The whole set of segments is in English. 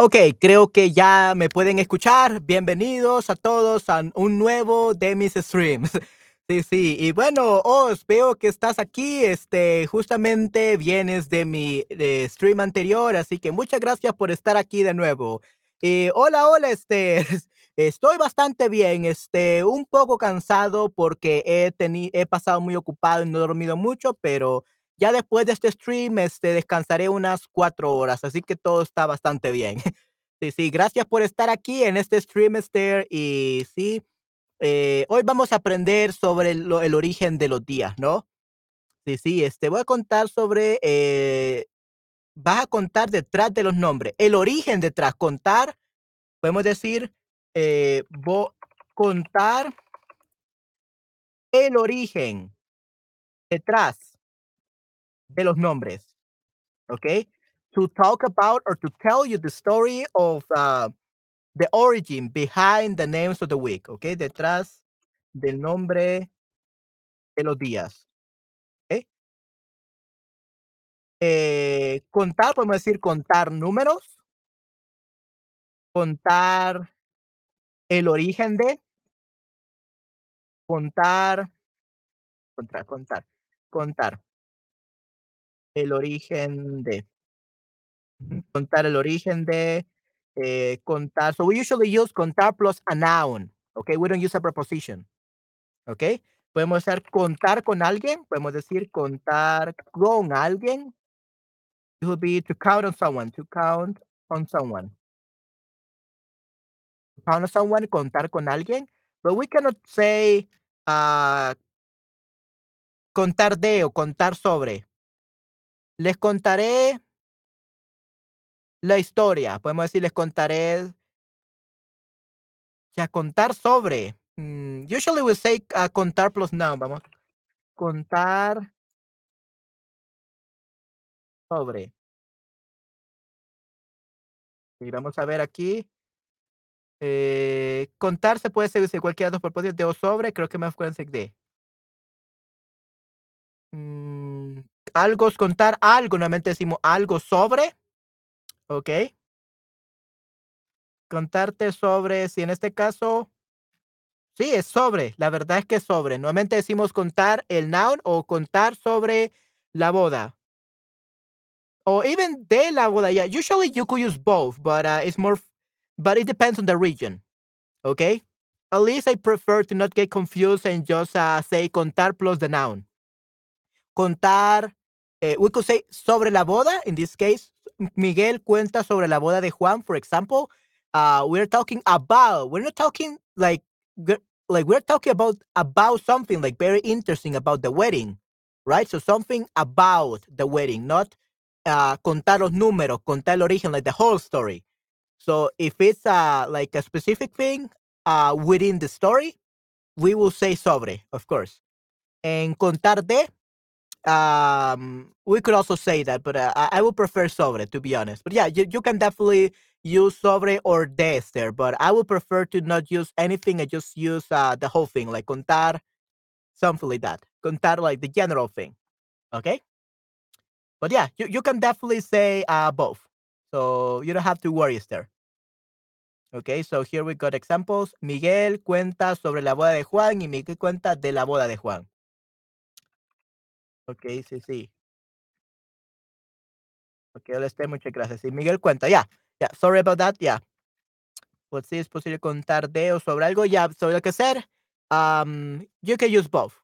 Ok, creo que ya me pueden escuchar. Bienvenidos a todos a un nuevo de mis streams. Sí, sí, y bueno, os veo que estás aquí, este, justamente vienes de mi stream anterior, así que muchas gracias por estar aquí de nuevo. Y hola, hola, este, estoy bastante bien, este, un poco cansado porque he he pasado muy ocupado y no he dormido mucho, pero ya después de este stream, este, descansaré unas cuatro horas, así que todo está bastante bien. Sí, sí, gracias por estar aquí en este stream, Esther. Y sí, eh, hoy vamos a aprender sobre el, origen de los días, ¿no? Sí, sí, este, voy a contar sobre, eh, vas a contar detrás de los nombres, el origen detrás, contar, podemos decir, eh, a contar el origen detrás de los nombres. Okay? To talk about or to tell you the story of uh, the origin behind the names of the week. Okay? Detrás del nombre de los días. Okay? Eh, contar, podemos decir contar números. Contar el origen de. Contar. Contar, contar, contar el origen de. Contar el origen de. Eh, contar. So we usually use contar plus a noun. Okay, we don't use a preposition. Okay, podemos hacer contar con alguien. Podemos decir contar con alguien. It would be to count on someone. To count on someone. count on someone, contar con alguien. But we cannot say uh, contar de o contar sobre. Les contaré la historia. Podemos decir, les contaré. Ya, contar sobre. Mm, usually we say uh, contar plus noun. Vamos. Contar sobre. Y vamos a ver aquí. Eh, contar se puede ser cualquiera de los propósitos de o sobre. Creo que me acuerdo de. Mm, algo es contar algo. Normalmente decimos algo sobre. Ok. Contarte sobre, si en este caso, sí, es sobre. La verdad es que es sobre. Normalmente decimos contar el noun o contar sobre la boda. Or even de la boda. Usually you could use both, but uh, it's more, but it depends on the region. Okay. At least I prefer to not get confused and just uh, say contar plus the noun. Contar, uh, we could say sobre la boda. In this case, Miguel cuenta sobre la boda de Juan, for example. Uh, we're talking about. We're not talking like like we're talking about about something like very interesting about the wedding, right? So something about the wedding, not uh, contar los números, contar el origen, like the whole story. So if it's uh, like a specific thing uh, within the story, we will say sobre, of course. En contar de, um, we could also say that, but uh, I, would prefer sobre, to be honest. But yeah, you, you can definitely use sobre or de there, but I would prefer to not use anything. I just use uh, the whole thing, like contar, something like that. Contar, like the general thing. Okay? But yeah, you, you can definitely say uh, both. So you don't have to worry there. Okay, so here we got examples. Miguel cuenta sobre la boda de Juan y Miguel cuenta de la boda de Juan. Okay, sí, sí. Ok, esté, muchas gracias. Y Miguel cuenta, ya. Yeah, sorry about that. Yeah. Pues sí, es posible contar de o sobre algo. Ya, sobre lo que ser. Um, you can use both.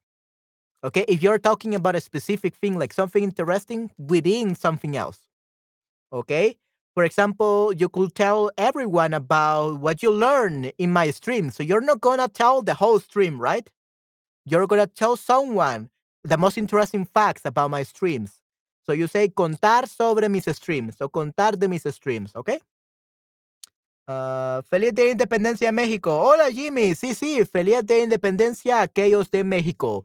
Okay, if you're talking about a specific thing, like something interesting within something else. Okay, for example, you could tell everyone about what you learn in my stream. So you're not gonna tell the whole stream, right? You're gonna tell someone the most interesting facts about my streams. So you say contar sobre mis streams o contar de mis streams, ¿ok? Uh, feliz de Independencia de México. Hola Jimmy, sí, sí, feliz de Independencia aquellos de México.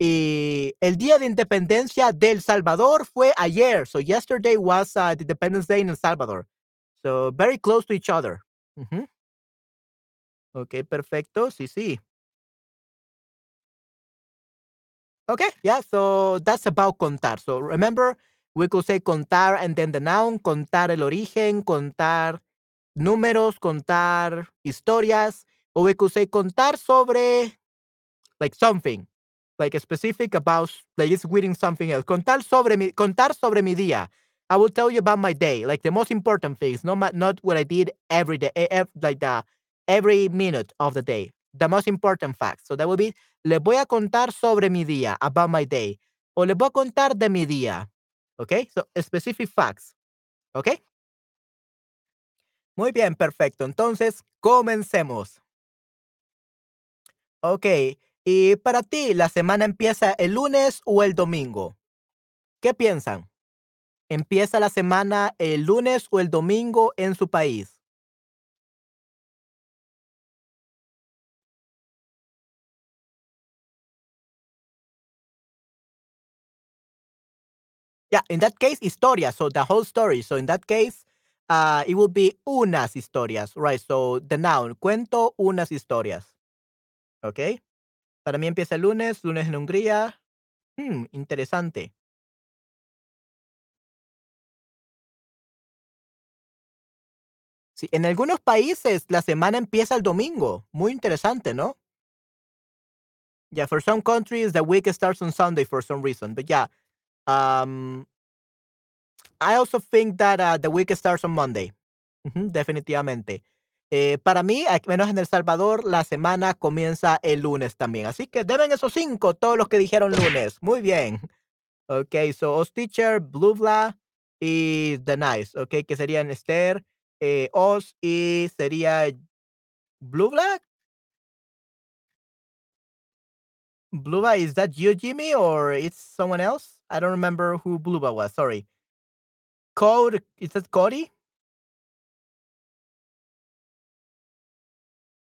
Y el día de independencia del Salvador fue ayer. So yesterday was uh, the Independence Day in El Salvador. So very close to each other. Uh -huh. Ok, perfecto. Sí, sí. Okay, yeah, so that's about contar. So remember, we could say contar and then the noun, contar el origen, contar números, contar historias, or we could say contar sobre like something, like a specific about like it's reading something else. Contar sobre mi contar sobre mi día. I will tell you about my day, like the most important things, not not what I did every day, like the every minute of the day, the most important facts. So that will be, le voy a contar sobre mi día, about my day, o le voy a contar de mi día. Okay, so specific facts. Okay. Muy bien, perfecto. Entonces, comencemos. Ok, y para ti, ¿la semana empieza el lunes o el domingo? ¿Qué piensan? ¿Empieza la semana el lunes o el domingo en su país? Yeah, in that case, historia. So the whole story. So in that case, uh, it would be unas historias, right? So the noun, cuento unas historias. ¿Ok? Para mí empieza el lunes, lunes en Hungría. Hmm, interesante. Sí, en algunos países la semana empieza el domingo. Muy interesante, ¿no? Yeah, for some countries the week starts on Sunday for some reason. But yeah, um, I also think that uh, the week starts on Monday. definitivamente. Eh, para mí, menos en El Salvador, la semana comienza el lunes también. Así que deben esos cinco, todos los que dijeron lunes. Muy bien. Ok, so Os Teacher, Bluvla y The Nice. Ok, que serían Esther, eh, Os y sería Bluvla. Bluba, is that you, Jimmy, or it's someone else? I don't remember who Bluba was. Sorry. Code, is that Cody?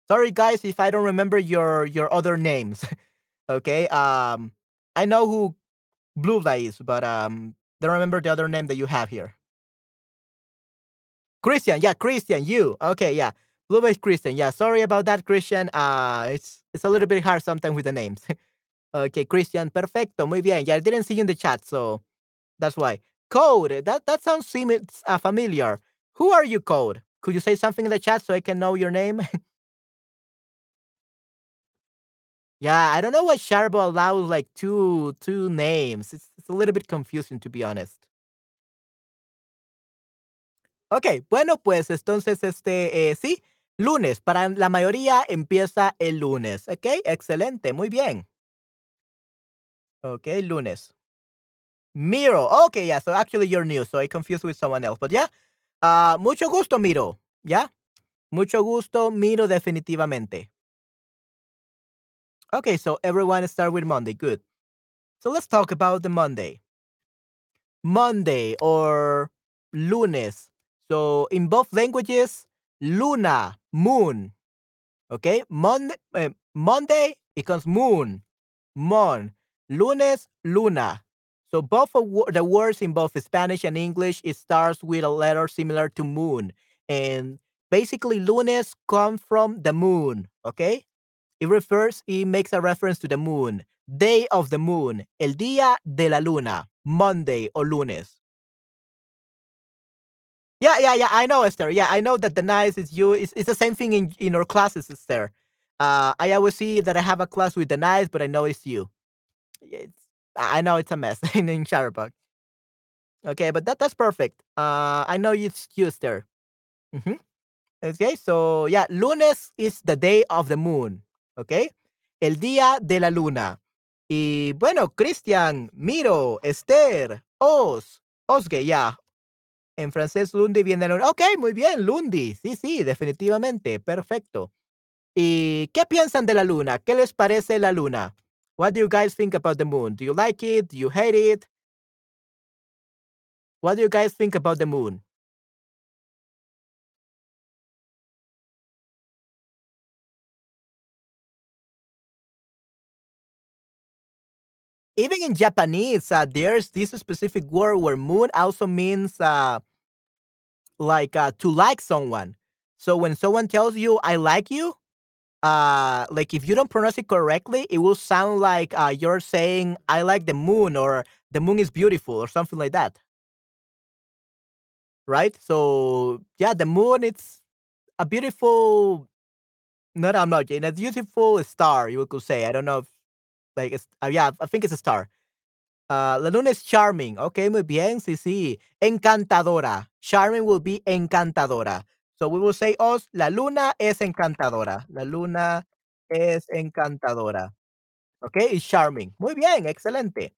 Sorry, guys, if I don't remember your your other names. okay. Um, I know who Bluba is, but um, don't remember the other name that you have here. Christian, yeah, Christian, you. Okay, yeah. Bluba is Christian. Yeah, sorry about that, Christian. Uh, it's it's a little bit hard sometimes with the names. okay, Christian, perfecto, muy bien. Yeah, I didn't see you in the chat, so that's why. Code, that that sounds semi- uh, familiar. Who are you, Code? Could you say something in the chat so I can know your name? yeah, I don't know why Sharbo allows like two two names. It's, it's a little bit confusing to be honest. Ok, bueno, pues entonces, este, eh, sí, lunes. Para la mayoría empieza el lunes. Ok, excelente, muy bien. Ok, lunes. Miro. Okay, yeah. So actually, you're new. So I confused with someone else. But yeah, uh, mucho gusto, Miro. Yeah, mucho gusto, Miro, definitivamente. Okay, so everyone start with Monday. Good. So let's talk about the Monday. Monday or lunes. So in both languages, luna, moon. Okay, Monday, uh, Monday becomes moon, mon. Lunes, luna. So both of the words in both Spanish and English it starts with a letter similar to moon, and basically lunes come from the moon. Okay, it refers, it makes a reference to the moon, day of the moon, el día de la luna, Monday or lunes. Yeah, yeah, yeah. I know, Esther. Yeah, I know that the nice is you. It's, it's the same thing in in our classes, Esther. Uh, I always see that I have a class with the nice, but I know it's you. It's I know it's a mess in, in Shutterbug. Okay, but that that's perfect. Uh, I know it's used there. Mm-hmm. Okay, so yeah, lunes is the day of the moon. Okay, el día de la luna. Y bueno, Christian, Miro, Esther, Os, Osge, ya. En francés, lundi viene luna. Ok, muy bien, lundi. Sí, sí, definitivamente. Perfecto. ¿Y qué piensan de la luna? ¿Qué les parece la luna? What do you guys think about the moon? Do you like it? Do you hate it? What do you guys think about the moon? Even in Japanese, uh, there's this specific word where moon also means uh, like uh, to like someone. So when someone tells you, I like you, uh like if you don't pronounce it correctly it will sound like uh you're saying i like the moon or the moon is beautiful or something like that right so yeah the moon it's a beautiful not I'm not a beautiful star, you could say. I don't know if like it's uh, yeah, I think it's a star. Uh, la luna is charming. Okay, muy bien. Sí, sí. Encantadora. Charming will be encantadora. So we will say os, la luna es encantadora. La luna es encantadora. Okay, is charming. Muy bien, excelente.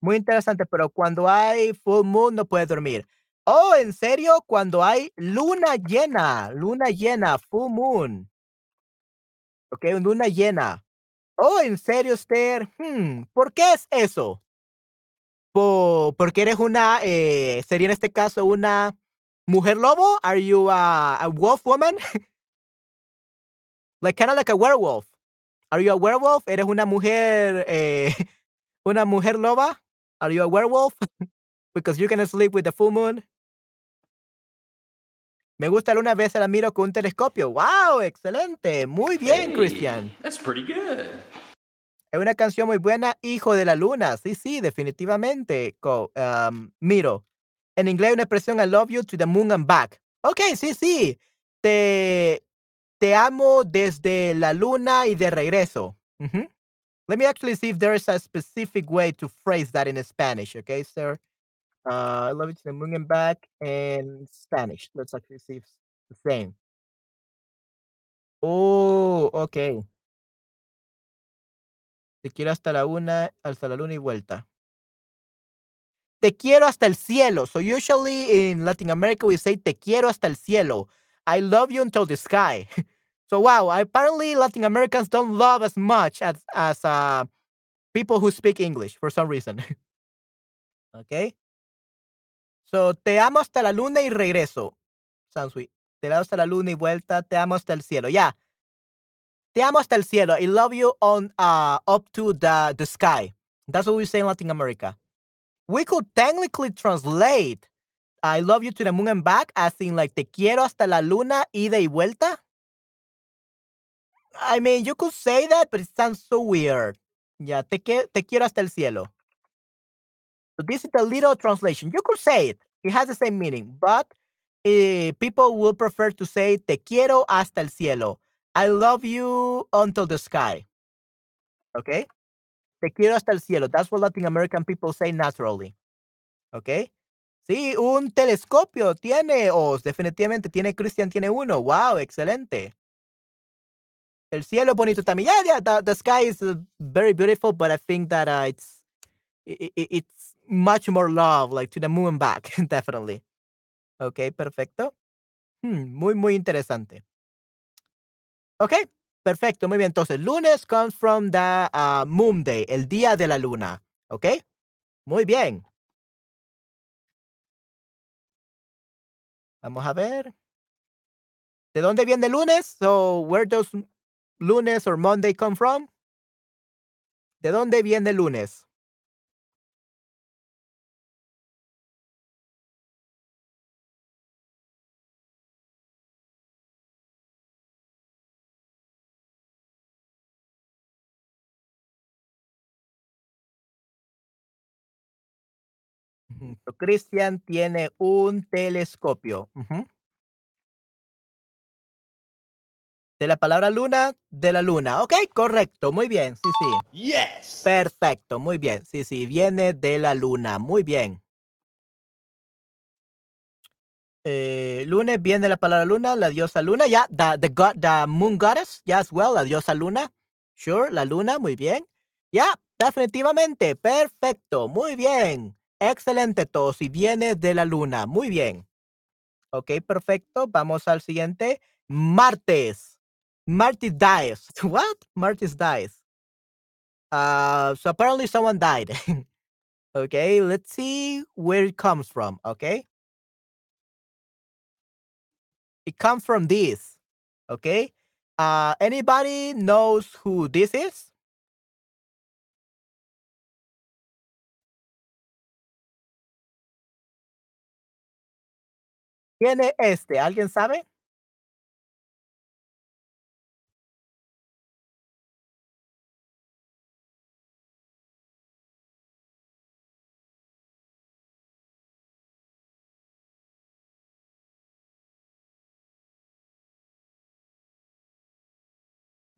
Muy interesante, pero cuando hay full moon no puedes dormir. Oh, ¿en serio? Cuando hay luna llena, luna llena, full moon. Ok, luna llena. Oh, ¿en serio, Esther? Hmm, ¿por qué es eso? Po porque eres una, eh, sería en este caso una mujer lobo? Are you a, a wolf woman? like kind of like a werewolf. Are you a werewolf? ¿Eres una mujer, eh, una mujer loba? Are you a werewolf? Because you're gonna sleep with the full moon. Me gusta una vez la miro con un telescopio. ¡Wow! Excelente. Muy bien, Hey, Christian. that's pretty good. Es una canción muy buena, Hijo de la Luna. Sí, sí, definitivamente. Co- um, miro. En inglés una expresión I love you to the moon and back. Ok, sí, sí. Te, te amo desde la luna y de regreso. Let me actually see if there is a specific way to phrase that in Spanish. Okay, sir. Uh, I love you to the moon and back in Spanish. Let's actually see if it's the same. Oh, okay. Te quiero hasta la una, hasta la luna y vuelta. Te quiero hasta el cielo. So usually in Latin America we say te quiero hasta el cielo. I love you until the sky. So wow, apparently Latin Americans don't love as much as as uh, people who speak English for some reason. okay. So te amo hasta la luna y regreso. Sounds sweet. Te amo hasta la luna y vuelta. Te amo hasta el cielo. Yeah. Te amo hasta el cielo. I love you on uh up to the the sky. That's what we say in Latin America. We could technically translate I love you to the moon and back as in like te quiero hasta la luna ida y vuelta. I mean, you could say that, but it sounds so weird. Yeah, te, que- te quiero hasta el cielo. So this is a little translation. You could say it. It has the same meaning, but eh, people will prefer to say te quiero hasta el cielo. I love you until the sky. Okay? Te quiero hasta el cielo. That's what Latin American people say naturally. Okay? Sí, un telescopio tiene, o definitivamente tiene Christian, tiene uno. Wow, excelente. El cielo bonito también. Yeah, yeah, the, sky is uh, very beautiful, but I think that uh, it's it's much more love, like to the moon back, definitely. Okay, perfecto. Hmm, muy, muy interesante. Okay, perfecto, muy bien. Entonces, lunes comes from the uh, moon day, el día de la luna. Okay, muy bien. Vamos a ver. ¿De dónde viene lunes? So, where does lunes or Monday come from? ¿De dónde viene lunes? Ujú, so, Christian tiene un telescopio. Ujú. De la palabra luna, de la luna. Ok, correcto, muy bien. Sí, sí. Yes. Perfecto, muy bien. Sí, sí, viene de la luna. Muy bien. Eh, lunes viene la palabra luna, la diosa luna. Ya, the, the, god, the moon goddess, ya as well, la diosa luna. Sure, la luna, muy bien. Ya, definitivamente. Perfecto, muy bien. Excelente, todo. Si viene de la luna, muy bien. Ok, perfecto. Vamos al siguiente. Martes. Martes dies. What? Martes dies. Uh, so apparently someone died. okay, let's see where it comes from. Okay. It comes from this. Okay. Uh, anybody knows who this is? ¿Quién es este? ¿Alguien sabe?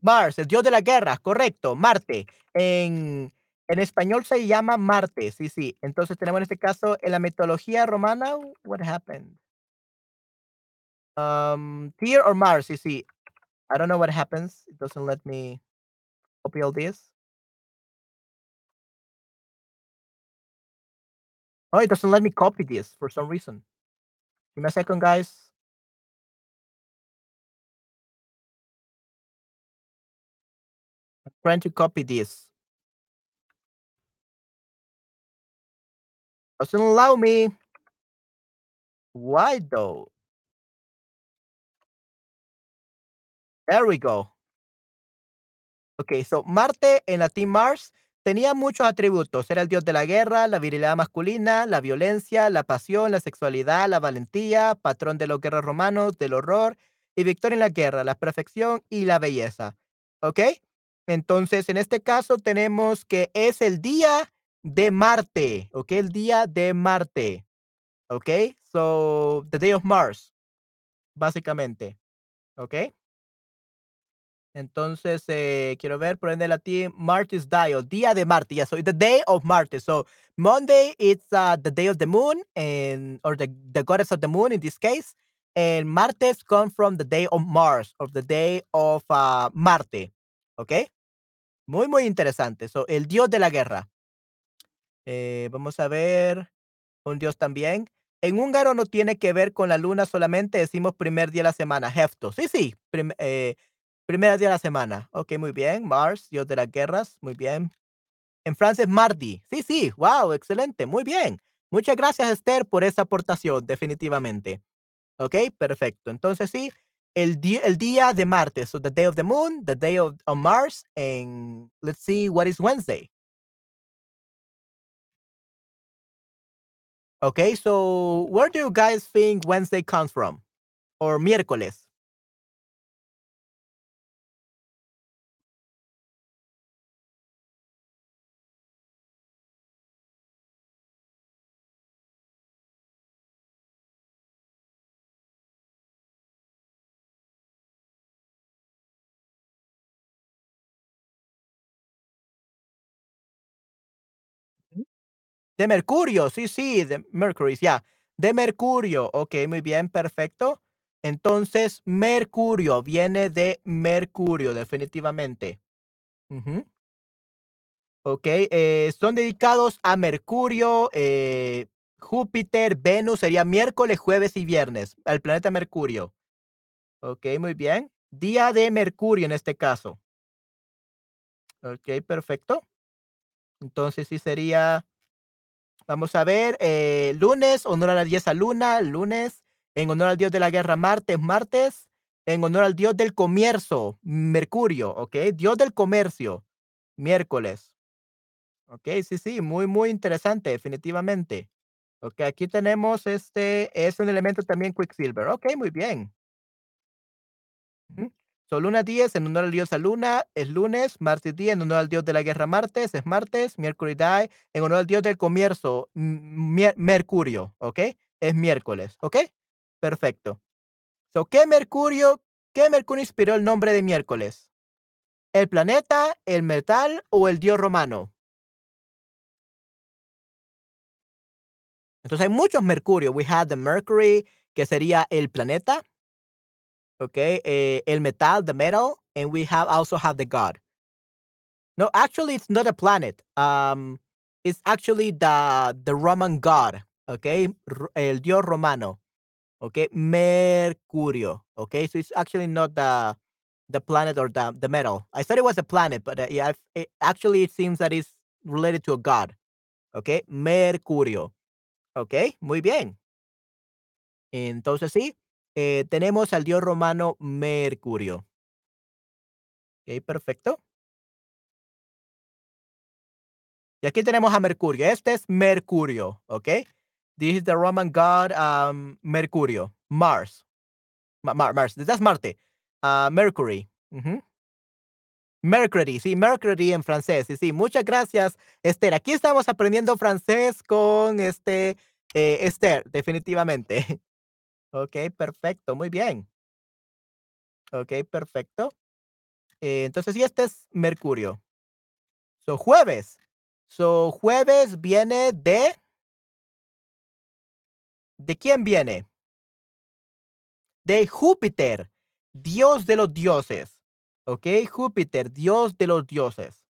Mars, el dios de la guerra, correcto, Marte. En, en español se llama Marte, sí, sí. Entonces tenemos en este caso en la mitología romana, what happened? Um, Tyr or Mars, You see, I don't know what happens. It doesn't let me copy all this. Oh, it doesn't let me copy this for some reason. Give me a second, guys. I'm trying to copy this. Doesn't allow me. Why though? There we go. Ok, so Marte en latín Mars tenía muchos atributos. Era el dios de la guerra, la virilidad masculina, la violencia, la pasión, la sexualidad, la valentía, patrón de los guerreros romanos, del horror y victoria en la guerra, la perfección y la belleza. ¿Ok? Entonces, en este caso tenemos que es el día de Marte, ¿ok? El día de Marte, ¿ok? So, the day of Mars, básicamente, ¿ok? Entonces, eh, quiero ver, por ende latín, Martis Dial, día de Marte. Yeah, so the day of Marte. So Monday, it's uh, the day of the moon, and or the, the goddess of the moon in this case. And Martes come from the day of Mars, of the day of uh, Marte. ¿Ok? Muy, muy interesante. So, el dios de la guerra. Eh, vamos a ver. Un dios también. En húngaro no tiene que ver con la luna solamente, decimos primer día de la semana, Hefto. Sí, sí, eh, primer día de la semana. Ok, muy bien. Mars, dios de las guerras, muy bien. En francés, mardi. Sí, sí, wow, excelente, muy bien. Muchas gracias, Esther, por esa aportación, definitivamente. Ok, perfecto. Entonces, sí, el, el día de martes, so the day of the moon, the day of, of Mars, and let's see what is Wednesday. Okay, so where do you guys think Wednesday comes from? Or miércoles? De Mercurio, sí, sí, de Mercury, ya. De Mercurio, ok, muy bien, perfecto. Entonces, Mercurio viene de Mercurio, definitivamente. Ok, eh, son dedicados a Mercurio, eh, Júpiter, Venus, sería miércoles, jueves y viernes, al planeta Mercurio. Ok, muy bien. Día de Mercurio en este caso. Ok, perfecto. Entonces sí sería Vamos a ver, eh, lunes, honor a la diosa luna, lunes, en honor al dios de la guerra, martes, martes, en honor al dios del comercio, Mercurio, ¿ok? Dios del comercio, miércoles. Ok, sí, sí, muy, muy interesante, definitivamente. Ok, aquí tenemos este, es un elemento también Quicksilver. Ok, muy bien. So, luna 10 en honor al dios a luna es lunes, martes 10 en honor al dios de la guerra martes es martes, miércoles die en honor al dios del comercio mercurio, ¿ok? Es miércoles, ¿ok? Perfecto. So, ¿qué mercurio, qué mercurio inspiró el nombre de miércoles? ¿El planeta, el metal o el dios romano? Entonces hay muchos mercurio. We have the Mercury, que sería el planeta, okay uh, el metal the metal and we have also have the god. No actually it's not a planet um it's actually the the roman god okay el dios romano okay mercurio okay so it's actually not the the planet or the the metal. I thought it was a planet but uh, yeah it, actually it seems that it's related to a god okay mercurio okay muy bien. Entonces sí Eh, tenemos al dios romano Mercurio. Ok, perfecto. Y aquí tenemos a Mercurio. Este es Mercurio, ¿ok? This is the Roman god um, Mercurio. Mars. Mars, that's Marte. Uh, Mercury. Mercury, sí, Mercury en francés. Sí, sí, muchas gracias, Esther. Aquí estamos aprendiendo francés con este eh, Esther, definitivamente. Ok, perfecto, muy bien. Ok, perfecto. Eh, entonces, sí, este es Mercurio. So, jueves. So, jueves viene de ¿De quién viene? De Júpiter, dios de los dioses. ¿Ok? Júpiter, dios de los dioses.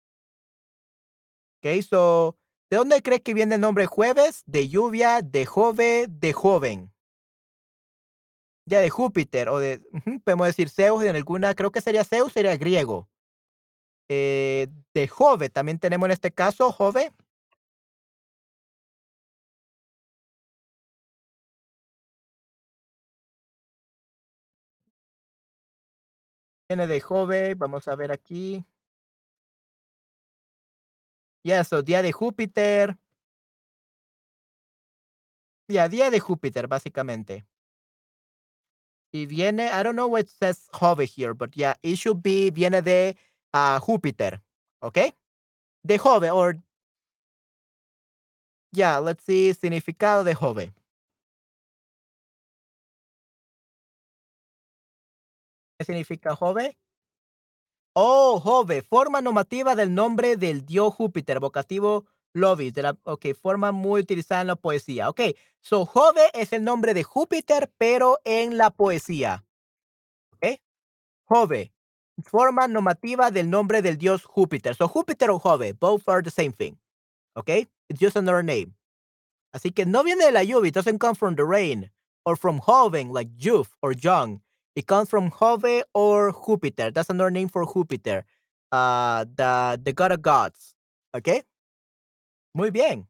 Ok, so, ¿de dónde cree que viene el nombre jueves? De lluvia, de jove, de joven. Ya de Júpiter, o de, podemos decir Zeus en alguna, creo que sería Zeus, sería griego. Eh, de Jove, también tenemos en este caso Jove. Viene de Jove, vamos a ver aquí. Ya, eso, día de Júpiter. Ya, día de Júpiter, básicamente. Y viene, I don't know what says Jove here, but yeah, it should be, viene de uh, Júpiter, ¿ok? De Jove, or, yeah, let's see, significado de Jove. ¿Qué significa Jove? Oh, Jove, forma normativa del nombre del dios Júpiter, vocativo Lovis, de la, ok, forma muy utilizada en la poesía. Ok, so Jove es el nombre de Júpiter, pero en la poesía. Ok, Jove, forma normativa del nombre del dios Júpiter. So Júpiter o Jove, both are the same thing. Ok, it's just another name. Así que no viene de la lluvia, it doesn't come from the rain, or from Joven, like youth or young. It comes from Jove or Júpiter. That's another name for Júpiter, uh, the, the god of gods. ¿Ok? Muy bien.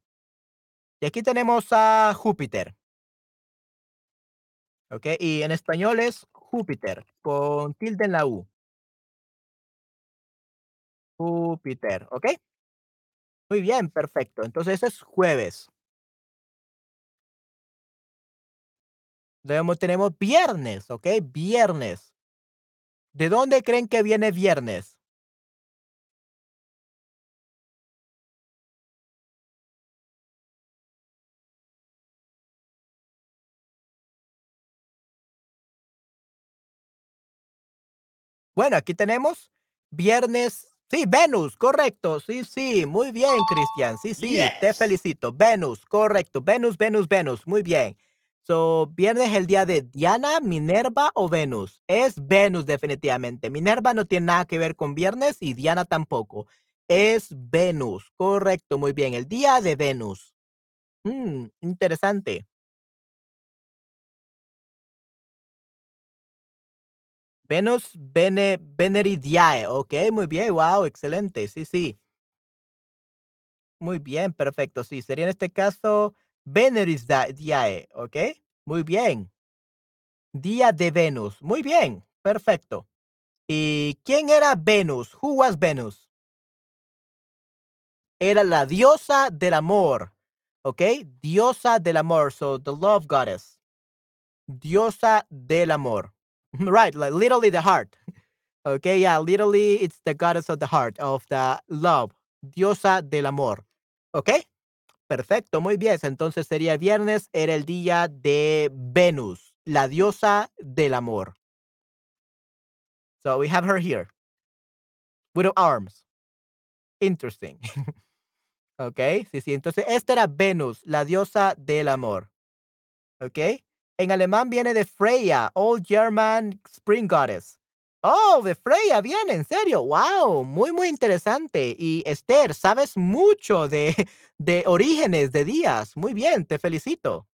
Y aquí tenemos a Júpiter. ¿Ok? Y en español es Júpiter, con tilde en la U. Júpiter, ¿ok? Muy bien, perfecto. Entonces es jueves. Luego tenemos viernes, ¿ok? Viernes. ¿De dónde creen que viene viernes? Bueno, aquí tenemos viernes. Sí, Venus, correcto. Sí, sí, muy bien, Cristian. Sí, sí, te felicito. Venus, correcto. Venus, Venus, Venus. Muy bien. So, viernes es el día de Diana, Minerva o Venus. Es Venus definitivamente. Minerva no tiene nada que ver con viernes y Diana tampoco. Es Venus. Correcto, muy bien. El día de Venus. Mm, interesante. Venus Bene, Veneridiae. Ok, muy bien. Wow, excelente. Sí, sí. Muy bien, perfecto. Sí, sería en este caso Veneris Diae, ¿ok? Muy bien. Día de Venus. Muy bien, perfecto. ¿Y quién era Venus? Who was Venus? Era la diosa del amor, ¿ok? Diosa del amor, so the love goddess. Diosa del amor. Right, like literally the heart. Okay, yeah, literally it's the goddess of the heart, of the love. Diosa del amor. Okay? Perfecto, muy bien. Entonces sería viernes, era el día de Venus, la diosa del amor. So we have her here. With arms. Interesting. ok, sí, sí. Entonces, esta era Venus, la diosa del amor. Ok. En alemán viene de Freya, Old German Spring Goddess. Oh, de Freya viene, en serio. Wow, muy, muy interesante. Y Esther, sabes mucho de, de orígenes de días. Muy bien, te felicito.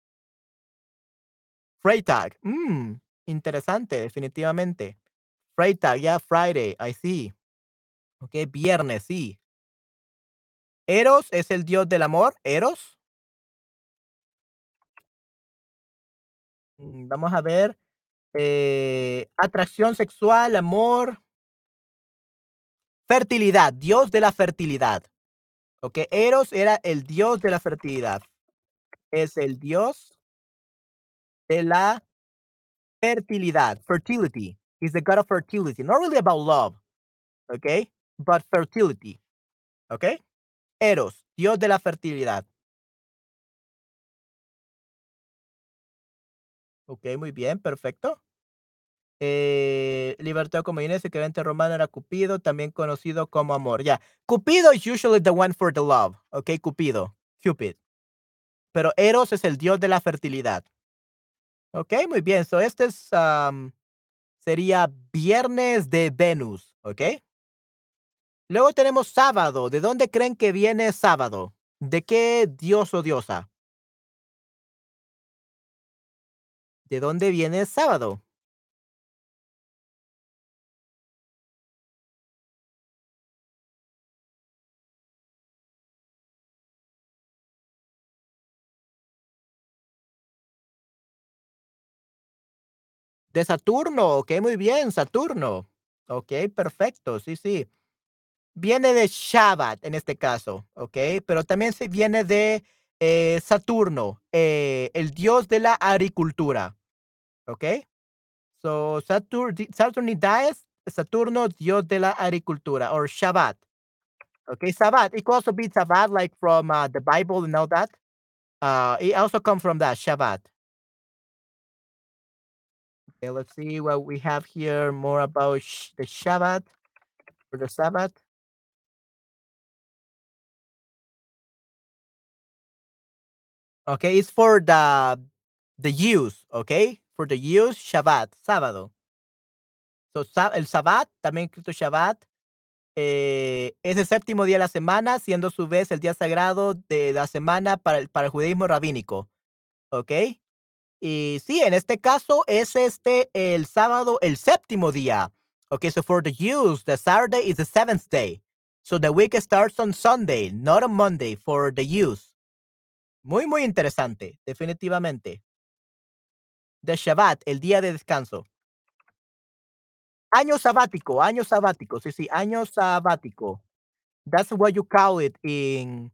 Freitag, mmm, interesante, definitivamente. Freitag, ya Friday, I see. Ok, viernes, sí. Eros es el dios del amor, Eros. Vamos a ver. Eh, atracción sexual, amor. Fertilidad, dios de la fertilidad. Ok, Eros era el dios de la fertilidad. Es el dios de la fertilidad. Fertility. He's the god of fertility. Not really about love. Okay, but fertility. Okay, Eros, dios de la fertilidad. Ok, muy bien, perfecto. Eh, libertad como Inés, romano era Cupido, también conocido como amor. Ya. Cupido is usually the one for the love. Ok, Cupido. Cupid. Pero Eros es el dios de la fertilidad. Ok, muy bien. So este es, um, sería viernes de Venus. Ok. Luego tenemos sábado. ¿De dónde creen que viene sábado? ¿De qué dios o diosa? ¿De dónde viene sábado? De Saturno, ok, muy bien, Saturno. Ok, perfecto, sí, sí. Viene de Shabbat en este caso, ok, pero también se viene de eh, Saturno, eh, el dios de la agricultura, ok. So Saturn, Saturnides, Saturno, dios de la agricultura, or Shabbat. Okay, Shabbat. It could also be Shabbat, like from uh, the Bible and all that. Uh, it also comes from that Shabbat. Okay, let's see what we have here more about sh- the Shabbat or the Sabbath. Okay, it's for the the use, okay? For the use, Shabbat, sábado. So, el Sabbat, también escrito Shabbat, eh, es el séptimo día de la semana, siendo a su vez el día sagrado de la semana para el, para el judaísmo rabínico. ¿Ok? Y sí, en este caso es este el sábado, el séptimo día. Okay, so for the use, the Saturday is the seventh day. So the week starts on Sunday, not on Monday for the use. Muy, muy interesante, definitivamente. The Shabbat, el día de descanso. Año sabático, año sabático, sí, sí, año sabático. That's what you call it in,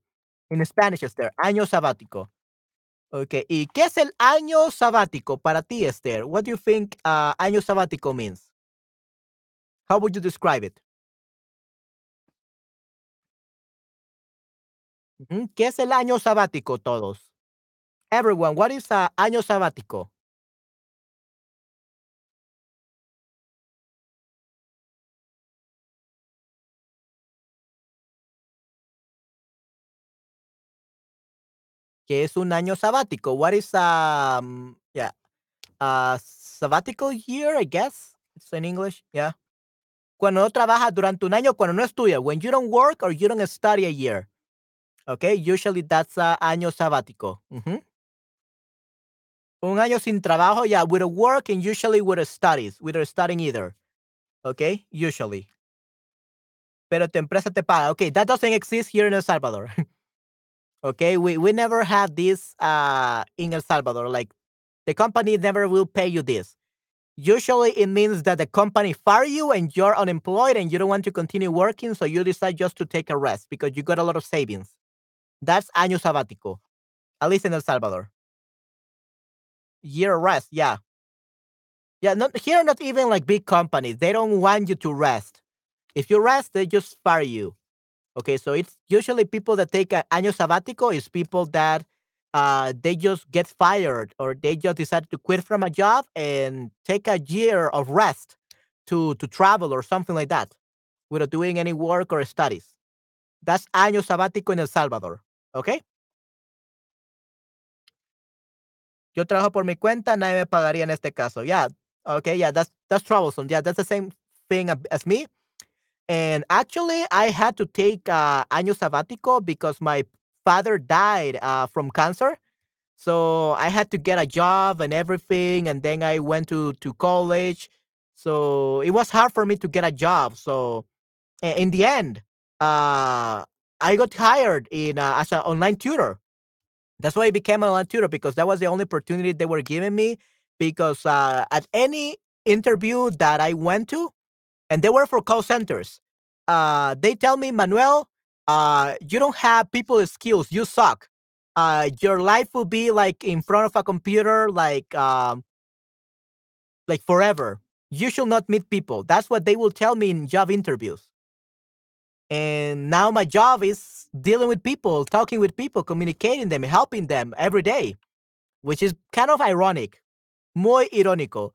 in Spanish, Esther, año sabático. Okay, ¿y qué es el año sabático para ti, Esther? What do you think uh, año sabático means? How would you describe it? ¿Qué es el año sabático, todos? Everyone, what is uh, año sabático? ¿Qué es un año sabático? What is um yeah, a sabbatical year, I guess it's in English, yeah. Cuando no trabajas durante un año, cuando no estudias, when you don't work or you don't study a year. Okay, usually that's a año sabático. Un año sin trabajo, yeah, with a work and usually with a studies, without studying either. Okay, usually. Pero tu empresa te paga. Okay, that doesn't exist here in El Salvador. okay, we, we never had this uh, in El Salvador. Like the company never will pay you this. Usually it means that the company fire you and you're unemployed and you don't want to continue working, so you decide just to take a rest because you got a lot of savings. That's año sabático, at least in El Salvador. Year rest, yeah. Yeah, not here, not even like big companies. They don't want you to rest. If you rest, they just fire you. Okay, so it's usually people that take a año sabático is people that uh, they just get fired or they just decide to quit from a job and take a year of rest to to travel or something like that without doing any work or studies. That's año sabático en El Salvador. Okay. Yo trabajo por mi cuenta, nadie me pagaría en este caso. Yeah. Okay. Yeah. That's that's troublesome. Yeah. That's the same thing as me. And actually, I had to take uh, año sabático because my father died uh, from cancer. So I had to get a job and everything, and then I went to to college. So it was hard for me to get a job. So in the end, uh, I got hired in uh, as an online tutor. That's why I became an online tutor because that was the only opportunity they were giving me. Because uh, at any interview that I went to, and they were for call centers, uh, they tell me, Manuel, uh, you don't have people skills. You suck. Uh, your life will be like in front of a computer, like um, like forever. You should not meet people. That's what they will tell me in job interviews. And now my job is dealing with people, talking with people, communicating them, helping them every day, which is kind of ironic. Muy irónico.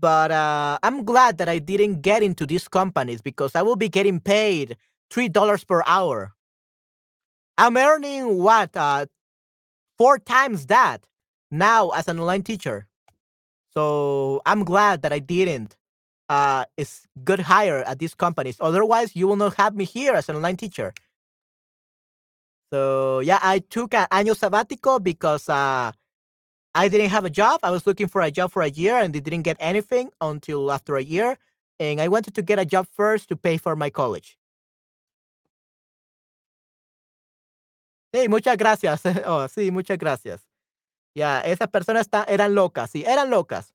But uh, I'm glad that I didn't get into these companies because I will be getting paid three dollars per hour. I'm earning what uh, four times that now as an online teacher. So I'm glad that I didn't uh, good hire at these companies. Otherwise, you will not have me here as an online teacher. So yeah, I took an annual sabbatical because uh, I didn't have a job. I was looking for a job for a year and I didn't get anything until after a year. And I wanted to get a job first to pay for my college. Sí, muchas gracias. Oh, sí, muchas gracias. Ya, yeah, esas personas está, eran locas, sí, eran locas.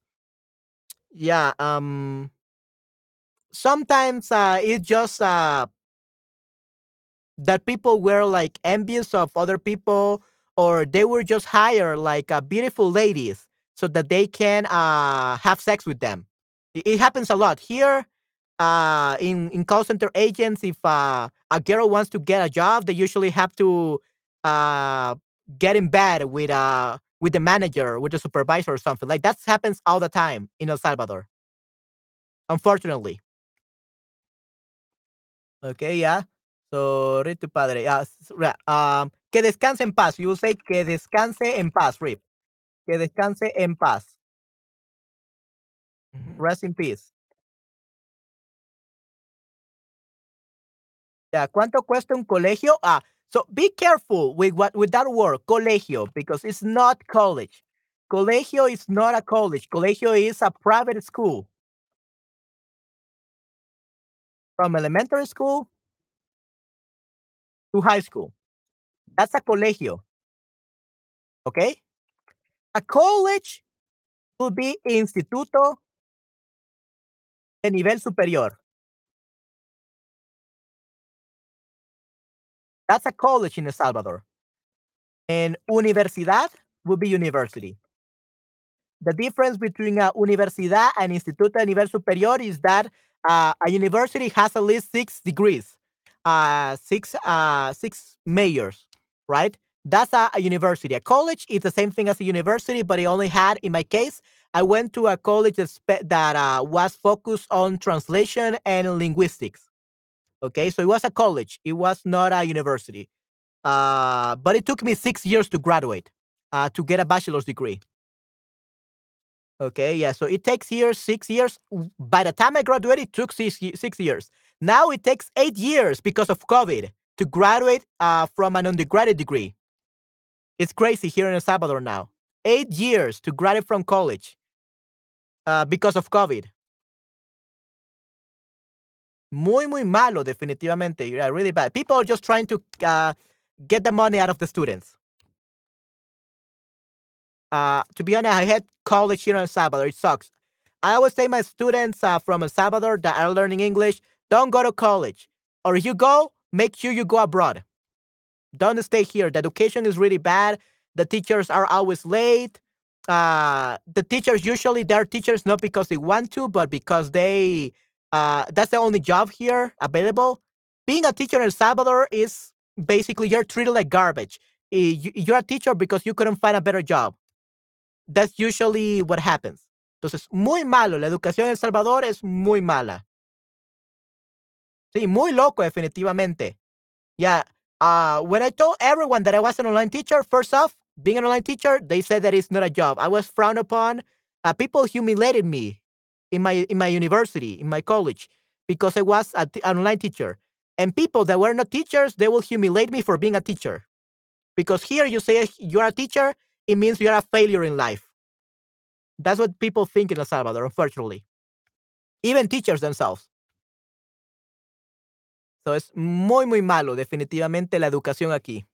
Yeah, um, sometimes uh, it's just uh, that people were like envious of other people or they were just hired like uh, beautiful ladies so that they can uh, have sex with them. It, it happens a lot here uh, in in call center agents. If uh, a girl wants to get a job, they usually have to uh, get in bed with uh with the manager, with the supervisor, or something like that. Happens all the time in El Salvador. Unfortunately. Okay, yeah. So, to padre. Yeah, um, que descanse en paz. You say que descanse en paz, Rip. Que descanse en paz. Rest in peace. Yeah, ¿cuánto cuesta un colegio? Ah, so be careful with what with that word, colegio, because it's not college. Colegio is not a college. Colegio is a private school. From elementary school to high school. That's a colegio. Okay? A college would be instituto de nivel superior. That's a college in El Salvador. And universidad would be university. The difference between a universidad and instituto de nivel superior is that uh, a university has at least six degrees, uh, six uh, six majors, right? That's a, a, university. A college is the same thing as a university, but it only had, in my case, I went to a college that, that uh, was focused on translation and linguistics. Okay, so it was a college. It was not a university. Uh, but it took me six years to graduate, uh, to get a bachelor's degree. Okay, yeah. So it takes years, six years. By the time I graduated, it took six, six years. Now it takes eight years because of COVID to graduate uh, from an undergraduate degree. It's crazy here in El Salvador now. Eight years to graduate from college uh, because of COVID. Muy, muy malo, definitivamente. Yeah, really bad. People are just trying to uh, get the money out of the students. Uh, to be honest, I had college here in El Salvador. It sucks. I always say my students uh, from El Salvador that are learning English, don't go to college. Or if you go, make sure you go abroad. Don't stay here. The education is really bad. The teachers are always late. Uh, the teachers usually they're teachers not because they want to, but because they uh, that's the only job here available. Being a teacher in El Salvador is basically you're treated like garbage. You're a teacher because you couldn't find a better job. That's usually what happens. Entonces, muy malo. La educación en El Salvador es muy mala. Sí, muy loco, definitivamente. Yeah. Uh, when I told everyone that I was an online teacher, first off, being an online teacher, they said that it's not a job. I was frowned upon. Uh, people humiliated me in my in my university, in my college, because I was an online teacher. And people that were not teachers, they will humiliate me for being a teacher. Because here you say you're a teacher, it means you're a failure in life. That's what people think in El Salvador, unfortunately. Even teachers themselves. So es muy, muy malo, definitivamente, la educación aquí.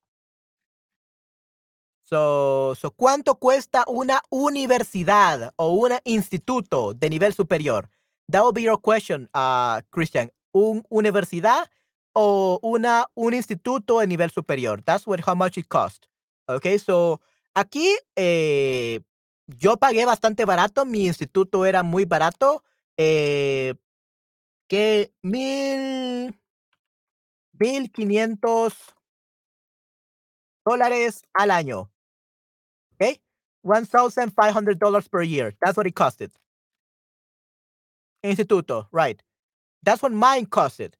So, so, ¿cuánto cuesta una universidad o un instituto de nivel superior? That will be your question, uh, Christian. ¿Un universidad o una, un instituto de nivel superior? That's what, how much it cost. Okay, so Aquí eh, yo pagué bastante barato, mi instituto era muy barato, eh, que mil, mil quinientos dólares al año. Okay, one thousand five hundred dollars per year. That's what it costed. Instituto, right. That's what mine costed.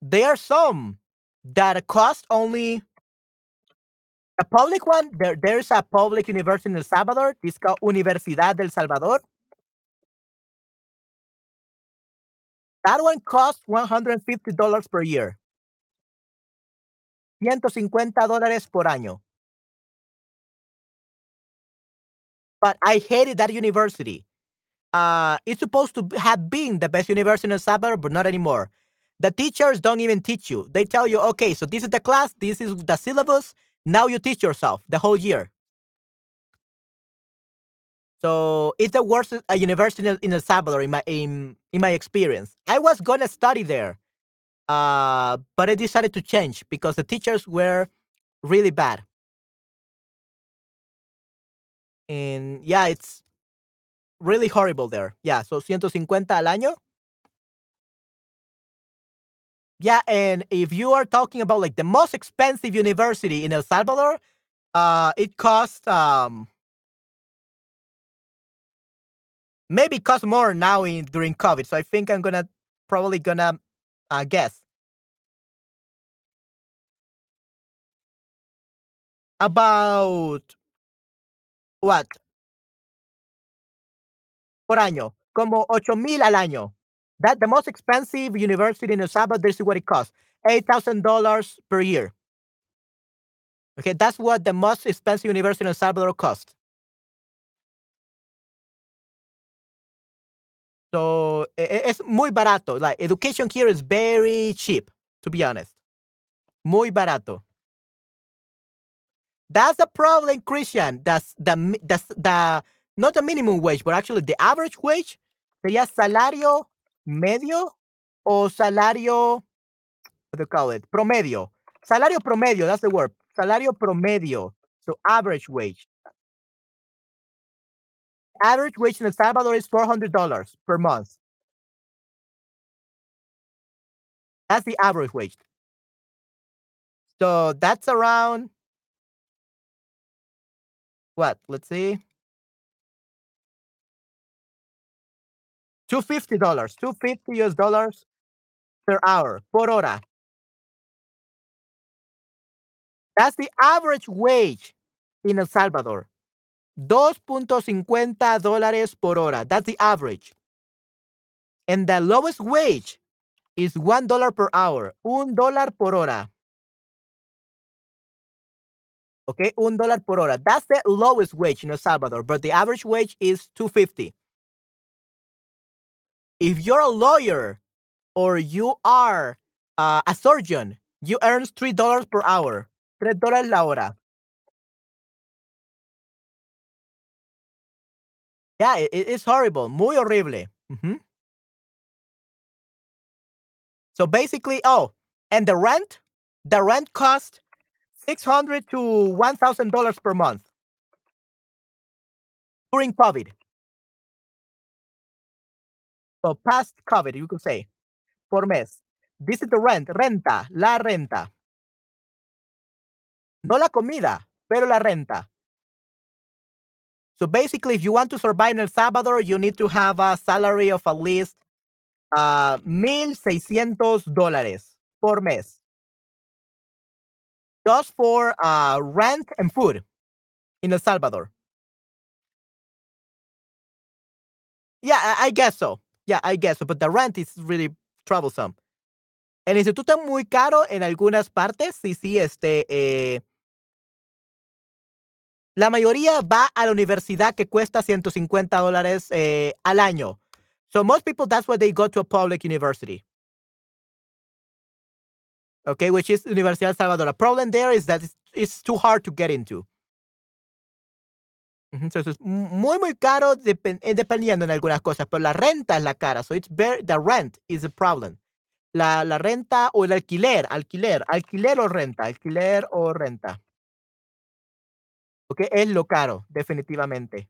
There are some that cost only a public one. There, there's a public university in El Salvador. It's called Universidad del Salvador. That one costs $150 per year. 150 dólares por año. But I hated that university. Uh, it's supposed to have been the best university in El Salvador, but not anymore. The teachers don't even teach you. They tell you, okay, so this is the class, this is the syllabus. Now you teach yourself the whole year. So it's the worst uh, university in El Salvador in my in in my experience. I was gonna study there, uh, but I decided to change because the teachers were really bad. And yeah, it's really horrible there. Yeah, so 150 al año. Yeah, and if you are talking about like the most expensive university in El Salvador, uh, it costs um maybe cost more now in during COVID. So I think I'm gonna probably gonna uh, guess about what por año, como ocho mil al año. That the most expensive university in El Salvador. This is what it costs: eight thousand dollars per year. Okay, that's what the most expensive university in El Salvador costs. So es muy barato. Like education here is very cheap, to be honest. Muy barato. That's the problem, Christian. That's the the the not the minimum wage, but actually the average wage sería salario medio o salario what do you call it? Promedio. Salario promedio, that's the word. Salario promedio. So average wage average wage in El Salvador is $400 per month. That's the average wage. So that's around what? Let's see. $250, 250 US dollars per hour, por hora. That's the average wage in El Salvador. 2.50 dólares por hora. That's the average. And the lowest wage is one dollar per hour. Un dólar por hora. Okay, un dólar por hora. That's the lowest wage in El Salvador, but the average wage is 250. If you're a lawyer or you are uh, a surgeon, you earn $3 per hour. $3 la hora. Yeah, it, it's horrible. Muy horrible. Mm-hmm. So basically, oh, and the rent, the rent cost six hundred to one thousand dollars per month during COVID. So past COVID, you could say, por mes. This is the rent, renta, la renta. No la comida, pero la renta. So basically, if you want to survive in El Salvador, you need to have a salary of at least uh, 1,600 dólares por mes. Just for uh, rent and food in El Salvador. Yeah, I, I guess so. Yeah, I guess so. But the rent is really troublesome. El instituto es muy caro en algunas partes. Sí, sí, este. Eh, La mayoría va a la universidad que cuesta 150 dólares eh, al año. So most people, that's why they go to a public university. Okay, which is Universidad Salvador. The problem there is that it's, it's too hard to get into. Entonces, es muy, muy caro eh, dependiendo en algunas cosas, pero la renta es la cara. So it's very, the rent is the problem. La, la renta o el alquiler, alquiler, alquiler o renta, alquiler o renta. Okay, es lo caro, definitivamente.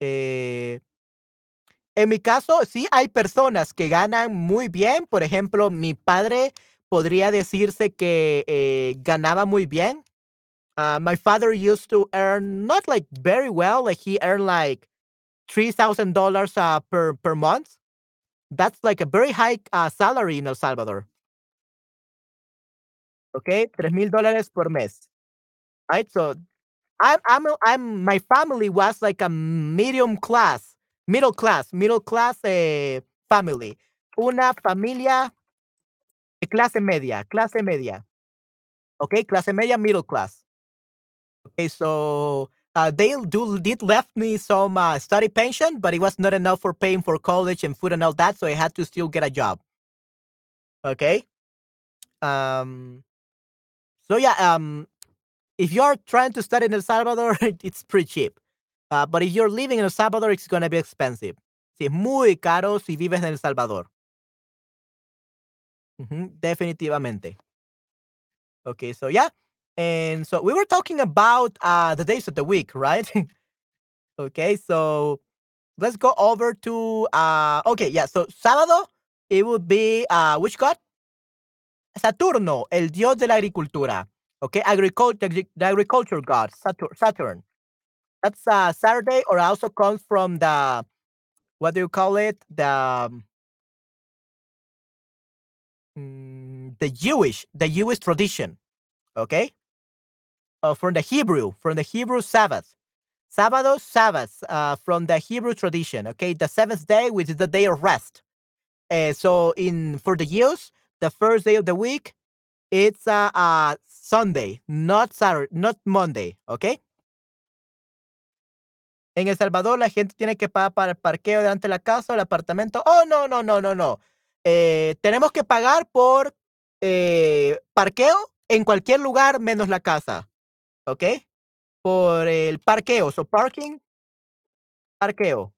Eh, en mi caso, sí hay personas que ganan muy bien. Por ejemplo, mi padre podría decirse que eh, ganaba muy bien. Uh, my father used to earn not like very well, like he earned like three thousand dollars uh, per per month. That's like a very high uh, salary in El Salvador. Mil dólares por mes. Right? So I'm I'm I'm my family was like a medium class, middle class, middle class eh, family. Una familia clase media, clase media. Okay, clase media, middle class. Okay, so uh, they do did left me some uh, study pension, but it was not enough for paying for college and food and all that, so I had to still get a job. Okay. Um. So yeah. Um. If you're trying to study in El Salvador, it's pretty cheap. Uh, but if you're living in El Salvador, it's gonna be expensive. Sí, muy caro si vives en El Salvador. Ujú, definitivamente. Okay, so yeah. And so we were talking about uh, the days of the week, right? okay, so let's go over to uh okay, yeah, so sábado it would be uh which god? Saturno, el dios de la agricultura. Okay, agriculture the agriculture god, Saturn. That's uh Saturday or also comes from the what do you call it? The um, mm, the Jewish, the Jewish tradition. Okay? uh, from the Hebrew, from the Hebrew Sabbath. Sábado, Sabbath, uh, from the Hebrew tradition. Okay, the seventh day, which is the day of rest. Uh, so, in for the Jews, the first day of the week, it's uh, uh Sunday, not Saturday, not Monday. Okay. En El Salvador, la gente tiene que pagar para el parqueo delante de la casa el apartamento. Oh, no, no, no, no, no. Eh, tenemos que pagar por eh, parqueo en cualquier lugar menos la casa. ¿ok? Por el parqueo, so parking, parqueo.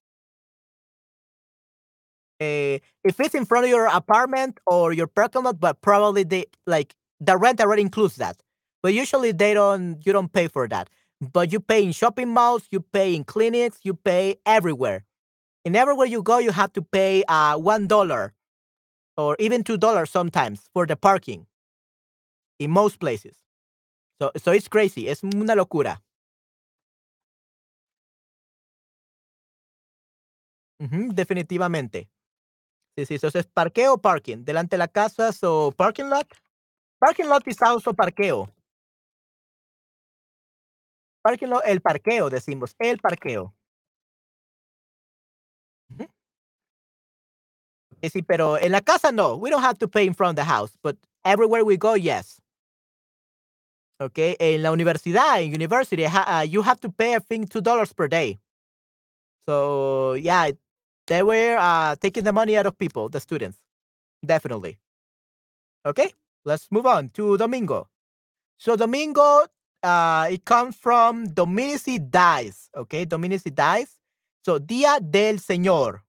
Uh, if it's in front of your apartment or your parking lot, but probably they like the rent already includes that. But usually they don't you don't pay for that. But you pay in shopping malls, you pay in clinics, you pay everywhere. And everywhere you go, you have to pay uh one dollar or even two dollars sometimes for the parking in most places. So, so it's crazy, es una locura. Ujú, definitivamente. Sí, sí, entonces parqueo, parking. Delante de la casa, so parking lot. Parking lot is also parqueo. Parking lot, el parqueo, decimos, el parqueo. Sí, pero en la casa no. We don't have to pay in front of the house, but everywhere we go, yes. Okay, en la universidad, in university, uh, you have to pay, I think, two dollars per day. So yeah, they were uh, taking the money out of people, the students, definitely. Okay, let's move on to Domingo. So Domingo, uh, it comes from Dominici dies. Okay, Dominici dies. So Día del Señor.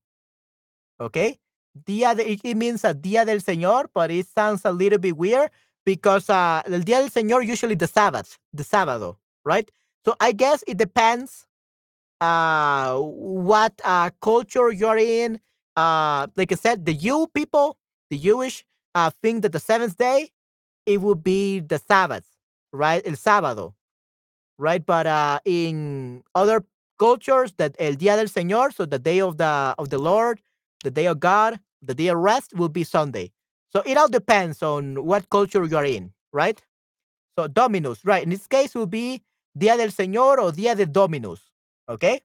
Okay, Día de, it, means a Día del Señor, but it sounds a little bit weird because uh, el Día del Señor usually the Sabbath, the sábado, right? So I guess it depends uh what uh culture you're in. Uh like I said, the Jew people, the Jewish uh think that the seventh day it would be the Sabbath, right? El sábado, right? But uh in other cultures that el Día del Señor, so the day of the of the Lord, the day of God, the day of rest will be Sunday. So it all depends on what culture you're in, right? So Dominus, right? In this case, will be Día del Señor or Día de Dominus, okay?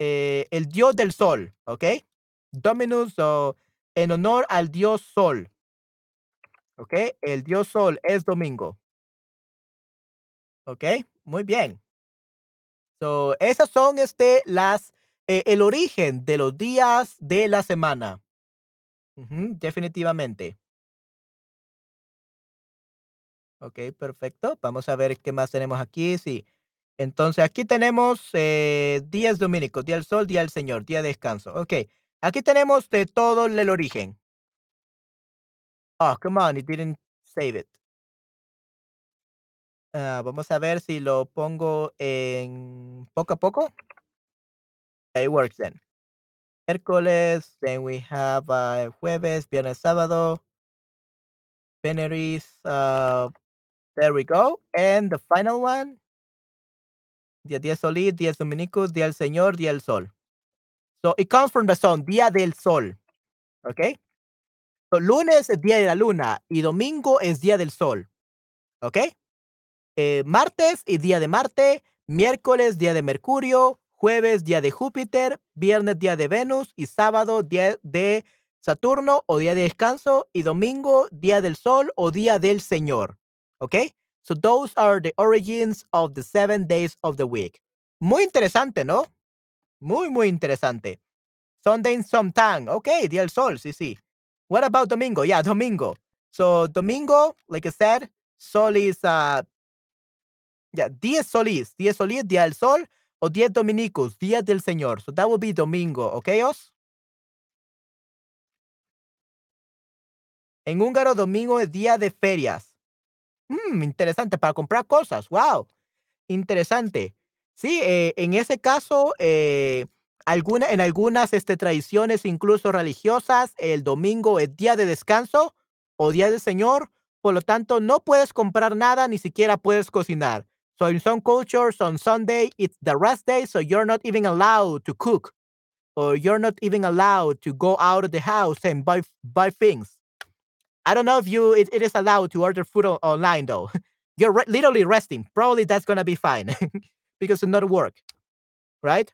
Eh, el Dios del Sol, okay? Dominus, so, en honor al Dios Sol, okay? El Dios Sol es domingo, okay? Muy bien. So, esas son este, las, eh, el origen de los días de la semana. Definitivamente. Ok, perfecto. Vamos a ver qué más tenemos aquí. Sí. Entonces, aquí tenemos eh, días dominicos, día del sol, día del Señor, día de descanso. Ok. Aquí tenemos de todo el origen. Oh, come on, it didn't save it. Ah, vamos a ver si lo pongo en poco a poco. It works then. Miércoles, then we have uh, jueves, viernes, sábado. Veneris, uh, there we go. And the final one. Día Día Solí, Días Dominicos, Día del Señor, Día del Sol. So it comes from the sun, Día del Sol. ¿Ok? Lunes es día de la luna y domingo es día del sol. ¿Ok? Eh, martes y día de Marte, miércoles día de Mercurio, jueves día de Júpiter, viernes día de Venus y sábado día de Saturno o día de descanso y domingo día del sol o día del Señor. ¿Ok? So those are the origins of the seven days of the week. Muy interesante, ¿no? Muy, muy interesante. Sunday sometime. Ok, día del sol, sí, sí. What about domingo? Yeah, domingo. So domingo, like I said, sol is, uh, yeah, diez solis, diez solis, día del sol, o diez dominicos, día del Señor. So that will be domingo, okay, os? En húngaro, domingo es día de ferias. Mm, interesante, para comprar cosas. Wow, interesante. Sí, eh, en ese caso, eh, en algunas este, tradiciones, incluso religiosas, el domingo es día de descanso o día del Señor. Por lo tanto, no puedes comprar nada, ni siquiera puedes cocinar. So in some cultures, on Sunday, it's the rest day, so you're not even allowed to cook, or you're not even allowed to go out of the house and buy buy things. I don't know if you it, is allowed to order food online though. You're re literally resting. Probably that's gonna be fine because it's not work, right?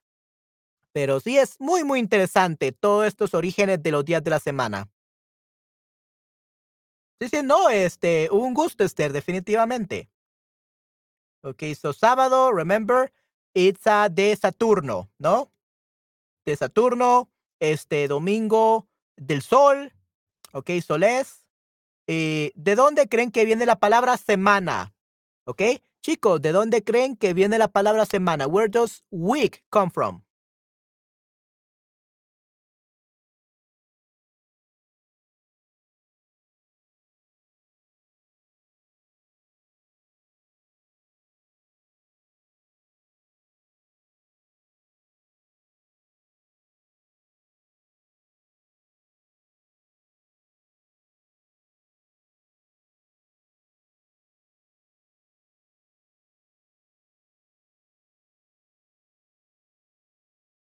Pero sí es muy muy interesante todos estos orígenes de los días de la semana. Sí, sí, no, este, un gusto, Esther, definitivamente. Ok, so sábado, remember, it's a de Saturno, ¿no? De Saturno, este, domingo del sol, ok, soles. Eh, ¿De dónde creen que viene la palabra semana? ¿Ok? Chicos, ¿de dónde creen que viene la palabra semana? Where does week come from?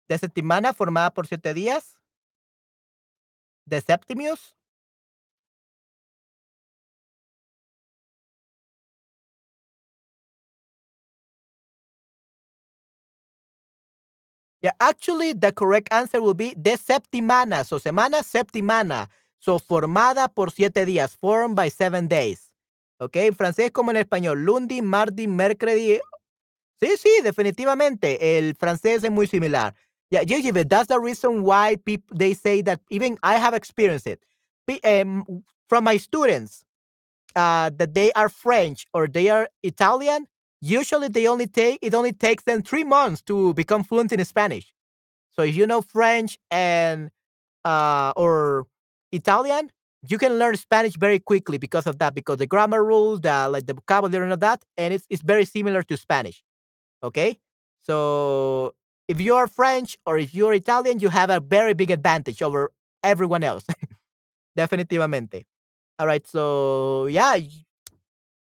De Septimana formada por siete días. De Septimius. Yeah, actually, the correct answer will be de septimana. So, semana septimana. So, formada por siete días. Formed by seven days. Ok, en francés como en español. Lundi, mardi, mercredi. Sí, sí, definitivamente. El francés es muy similar. Yeah, Gigi, that's the reason why people they say that even I have experienced it. Um, from my students, uh, that they are French or they are Italian, usually they only take it only takes them three months to become fluent in Spanish. So if you know French and uh, or Italian, you can learn Spanish very quickly because of that, because the grammar rules, the like the vocabulary and all that, and it's it's very similar to Spanish. Okay, so if you're French or if you're Italian, you have a very big advantage over everyone else. Definitivamente. All right. So, yeah,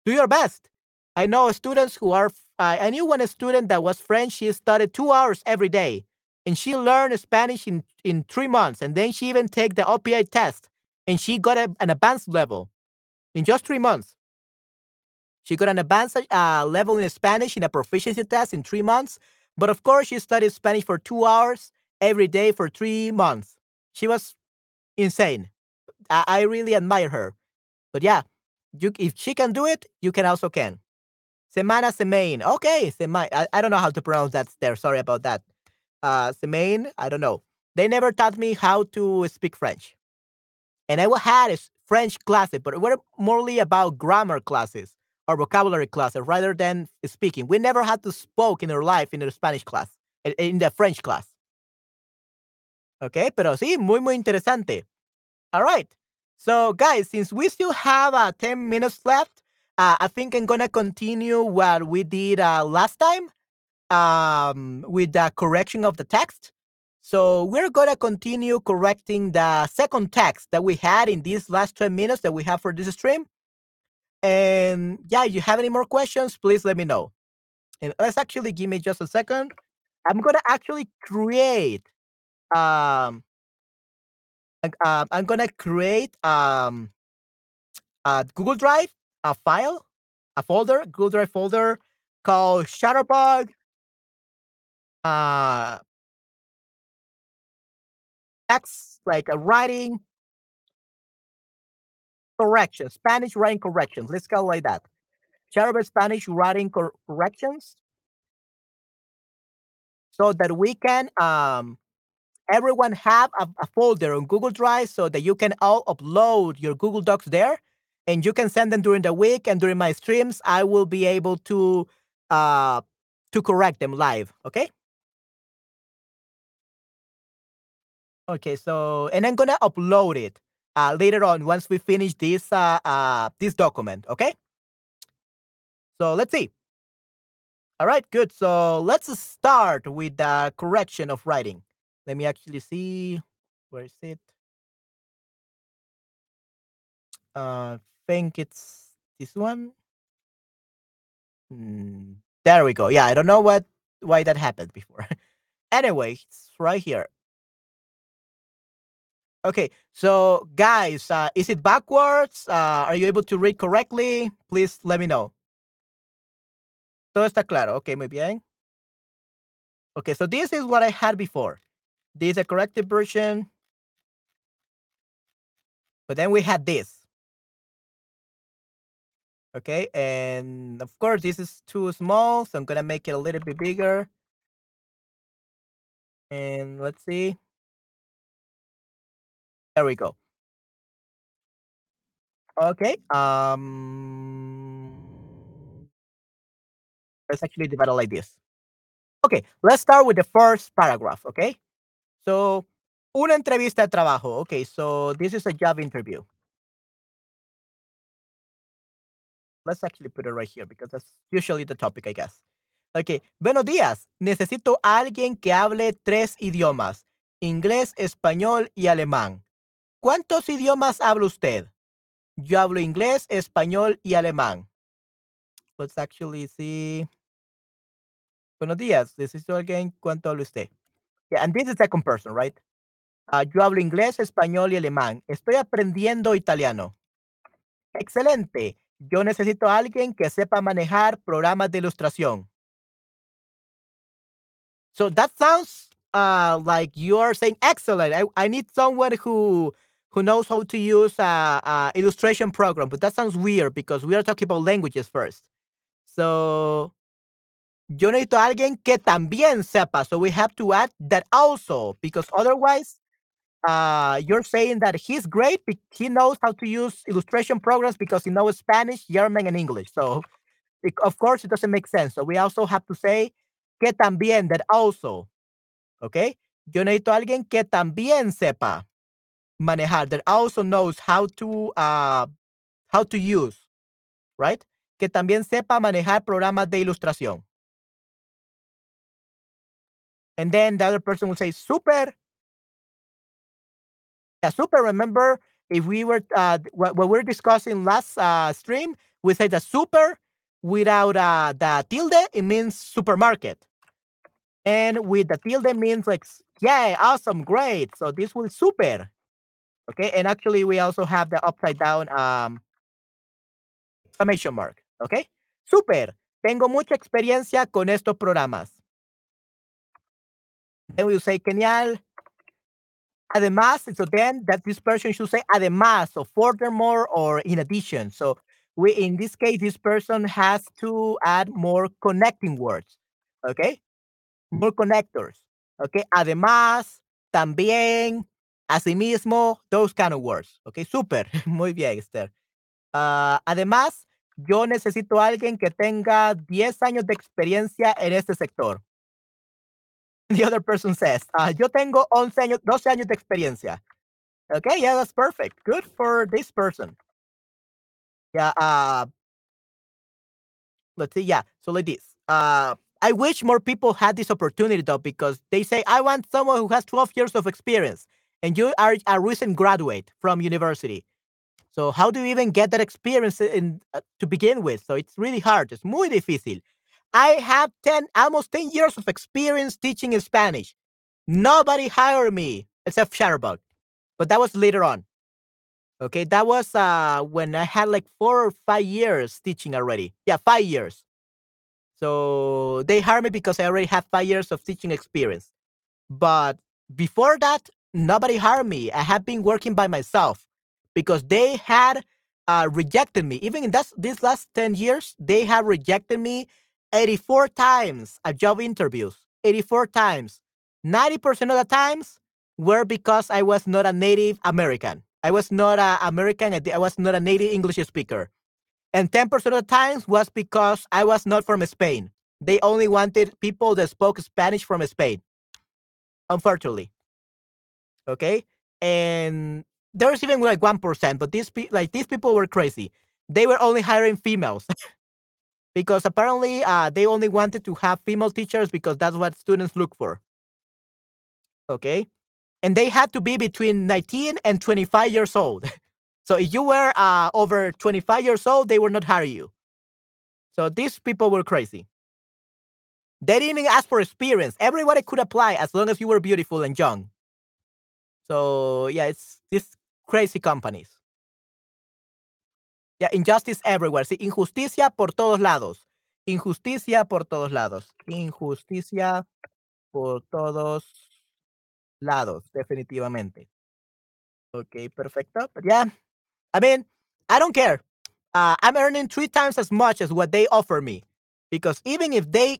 do your best. I know students who are, uh, I knew one student that was French. She studied two hours every day and she learned Spanish in, in three months. And then she even take the OPI test and she got a, an advanced level in just three months. She got an advanced uh, level in Spanish in a proficiency test in three months. But of course, she studied Spanish for two hours every day for three months. She was insane. I, I really admire her. But yeah, you, if she can do it, you can also can. Semana semaine. Okay, semaine. I, don't know how to pronounce that there. Sorry about that. Uh, semaine. I don't know. They never taught me how to speak French. And I had a French classes, but it were morely about grammar classes our vocabulary classes rather than speaking. We never had to spoke in our life in the Spanish class, in the French class. Okay, pero sí, muy, muy interesante. All right. So, guys, since we still have uh, 10 minutes left, uh, I think I'm going to continue what we did uh, last time um, with the correction of the text. So, we're going to continue correcting the second text that we had in these last 10 minutes that we have for this stream. And yeah, you have any more questions, please let me know. And let's actually give me just a second. I'm gonna actually create um uh, I'm gonna create um a Google Drive, a file, a folder, Google Drive folder called Shutterbug. Uh, text like a writing correction, Spanish writing corrections. Let's go like that. Shutterbug Spanish writing cor- corrections, so that we can um everyone have a, a, folder on Google Drive so that you can all upload your Google Docs there and you can send them during the week and during my streams I will be able to uh to correct them live, okay? Okay, so and I'm gonna upload it uh, later on once we finish this uh, uh this document, okay? So let's see. All right, good. So let's start with the correction of writing. Let me actually see. Where is it? Uh, think it's this one. Mm, there we go. Yeah, I don't know what why that happened before. anyway, it's right here. Okay, so guys, uh, is it backwards? Uh, are you able to read correctly? Please let me know. Todo está claro. Okay, muy bien. Okay, so this is what I had before. This is a corrected version. But then we had this. Okay, and of course this is too small, so I'm gonna make it a little bit bigger. And let's see. There we go. Okay. Um let's actually divide it like this. Okay, let's start with the first paragraph, okay? So, una entrevista de trabajo. Okay, so this is a job interview. Let's actually put it right here because that's usually the topic, I guess. Okay, buenos días. Necesito a alguien que hable tres idiomas, inglés, español y alemán. ¿Cuántos idiomas habla usted? Yo hablo inglés, español y alemán. Let's actually see. Buenos días. Necesito a alguien. ¿Cuánto habla usted? Yeah, and this is second person, right? Uh, yo hablo inglés, español y alemán. Estoy aprendiendo italiano. Excelente. Yo necesito alguien que sepa manejar programas de ilustración. So that sounds uh, like you're saying excellent. I, I need someone who who knows how to use a, a, illustration program, but that sounds weird because we are talking about languages first. So yo necesito alguien que también sepa. So we have to add that also because otherwise uh, you're saying that he's great. He knows how to use illustration programs because he knows Spanish, German, and English. So it, of course it doesn't make sense. So we also have to say que también, that also. Okay? Yo necesito alguien que también sepa manejar, that also knows how to uh, how to use, right? Que también sepa manejar programas de ilustración. And then the other person will say, super. Yeah, super. Remember, if we were uh, what, what we are discussing last uh, stream, we said the super without uh, the tilde, it means supermarket. And with the tilde means like, yeah, awesome, great. So this will super. Okay, and actually we also have the upside down um, exclamation mark. Okay, super. Tengo mucha experiencia con estos programas. Then we say genial. Además, so then that this person should say además, so furthermore or in addition. So we in this case, this person has to add more connecting words. Okay, more connectors. Okay, además, también, asimismo, those kind of words. Okay, super. Muy bien, Esther. Uh, además, yo necesito a alguien que tenga 10 años de experiencia en este sector. The other person says, uh, yo tengo 11 años, 12 años de experiencia. Okay, yeah, that's perfect. Good for this person. Yeah, uh, let's see. Yeah, so like this. Uh, I wish more people had this opportunity though, because they say, I want someone who has 12 years of experience, and you are a recent graduate from university. So how do you even get that experience in uh, to begin with? So it's really hard. It's muy difícil. I have 10, almost 10 years of experience teaching in Spanish. Nobody hired me except Shutterbug. but that was later on. Okay, that was uh when I had like four or five years teaching already. Yeah, five years. So they hired me because I already have five years of teaching experience. But before that, nobody hired me. I have been working by myself because they had uh, rejected me. Even in this, last 10 years, they have rejected me 84 times at job interviews. 84 times. 90% of the times were because I was not a native American. I was not an American. I was not a native English speaker. And 10% of the times was because I was not from Spain. They only wanted people that spoke Spanish from Spain. Unfortunately. Okay. And there's even like 1%, but these pe- like these people were crazy. They were only hiring females. because apparently uh, they only wanted to have female teachers because that's what students look for. Okay. And they had to be between 19 and 25 years old. so if you were uh, over 25 years old, they would not hire you. So these people were crazy. They didn't even ask for experience. Everybody could apply as long as you were beautiful and young. So yeah, it's these crazy companies. Yeah, injustice everywhere. Sí, injusticia por todos lados. Injusticia por todos lados. Injusticia por todos lados, definitivamente. Okay, perfecto. But yeah, I mean, I don't care. Uh, I'm earning three times as much as what they offer me. Because even if they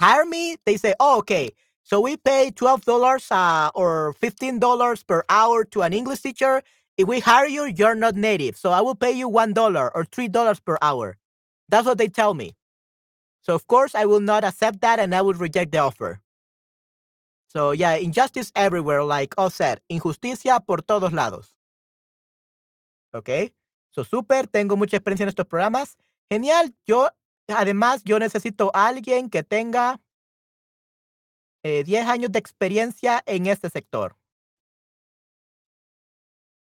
hire me, they say, oh, okay, so we pay $12 uh, or $15 per hour to an English teacher. If we hire you, you're not native. So I will pay you $1 or $3 per hour. That's what they tell me. So, of course, I will not accept that and I will reject the offer. So, yeah, injustice everywhere, like I said, injusticia por todos lados. Ok. So, super, tengo mucha experiencia en estos programas. Genial. Yo, además, yo necesito a alguien que tenga eh, 10 años de experiencia en este sector.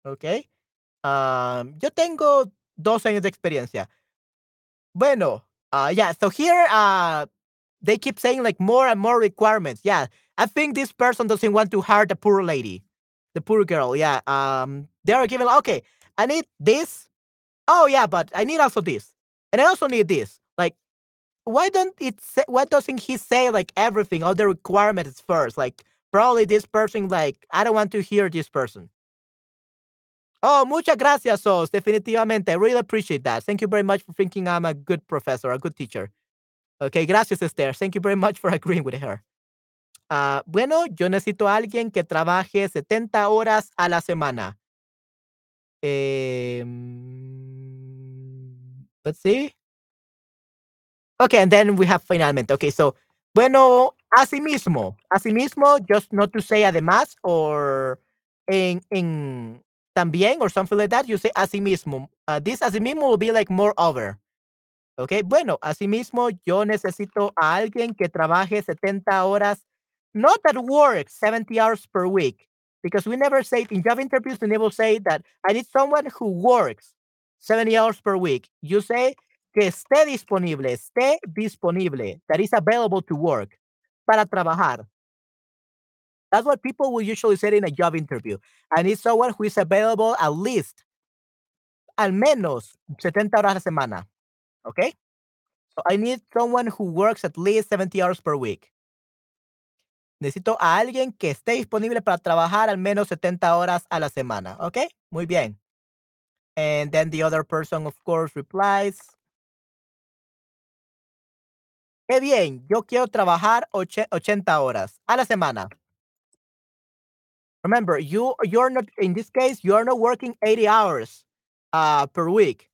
Ok. Um, yo tengo dos años de experiencia. Bueno, uh, yeah, so here uh, they keep saying like more and more requirements. Yeah, I think this person doesn't want to hire the poor lady, the poor girl. Yeah, um, they are giving, okay, I need this. Oh, yeah, but I need also this. And I also need this. Why don't it say, why doesn't he say like everything all the requirements first? Like probably this person like i don't want to hear this person. Oh muchas gracias sos. Definitivamente i really appreciate that. Thank you very much for thinking i'm a good professor a good teacher. Okay gracias esther. Thank you very much for agreeing with her. Uh, bueno yo necesito a alguien que trabaje 70 horas a la semana. Eh, let's see Okay, and then we have finalmente. Okay, so, bueno, asimismo, asimismo, just not to say además or en, en también or something like that, you say asimismo. Uh, this asimismo will be like moreover. Okay, bueno, asimismo, yo necesito a alguien que trabaje 70 horas, not that work 70 hours per week, because we never say in job interviews, we never say that I need someone who works 70 hours per week. You say que esté disponible, esté disponible, that is available to work, para trabajar. That's what people will usually say in a job interview. I need someone who is available at least, al menos 70 horas a semana. Okay? So I need someone who works at least 70 hours per week. Necesito a alguien que esté disponible para trabajar al menos 70 horas a la semana. Okay? Muy bien. And then the other person, of course, replies, Qué bien, yo quiero trabajar 80 horas a la semana. Remember, you you're not in this case you're not working 80 hours uh per week.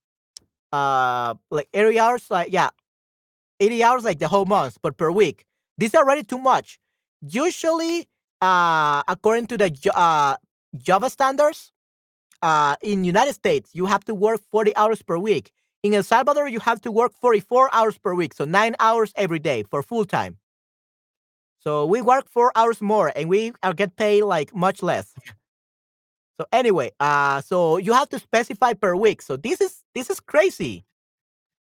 Uh like 80 hours like yeah. 80 hours like the whole month, but per week. This is already too much. Usually uh according to the uh Java standards uh in United States, you have to work 40 hours per week. In El Salvador, you have to work 44 hours per week, so nine hours every day for full time. So we work four hours more and we get paid like much less. so anyway, uh, so you have to specify per week. So this is this is crazy.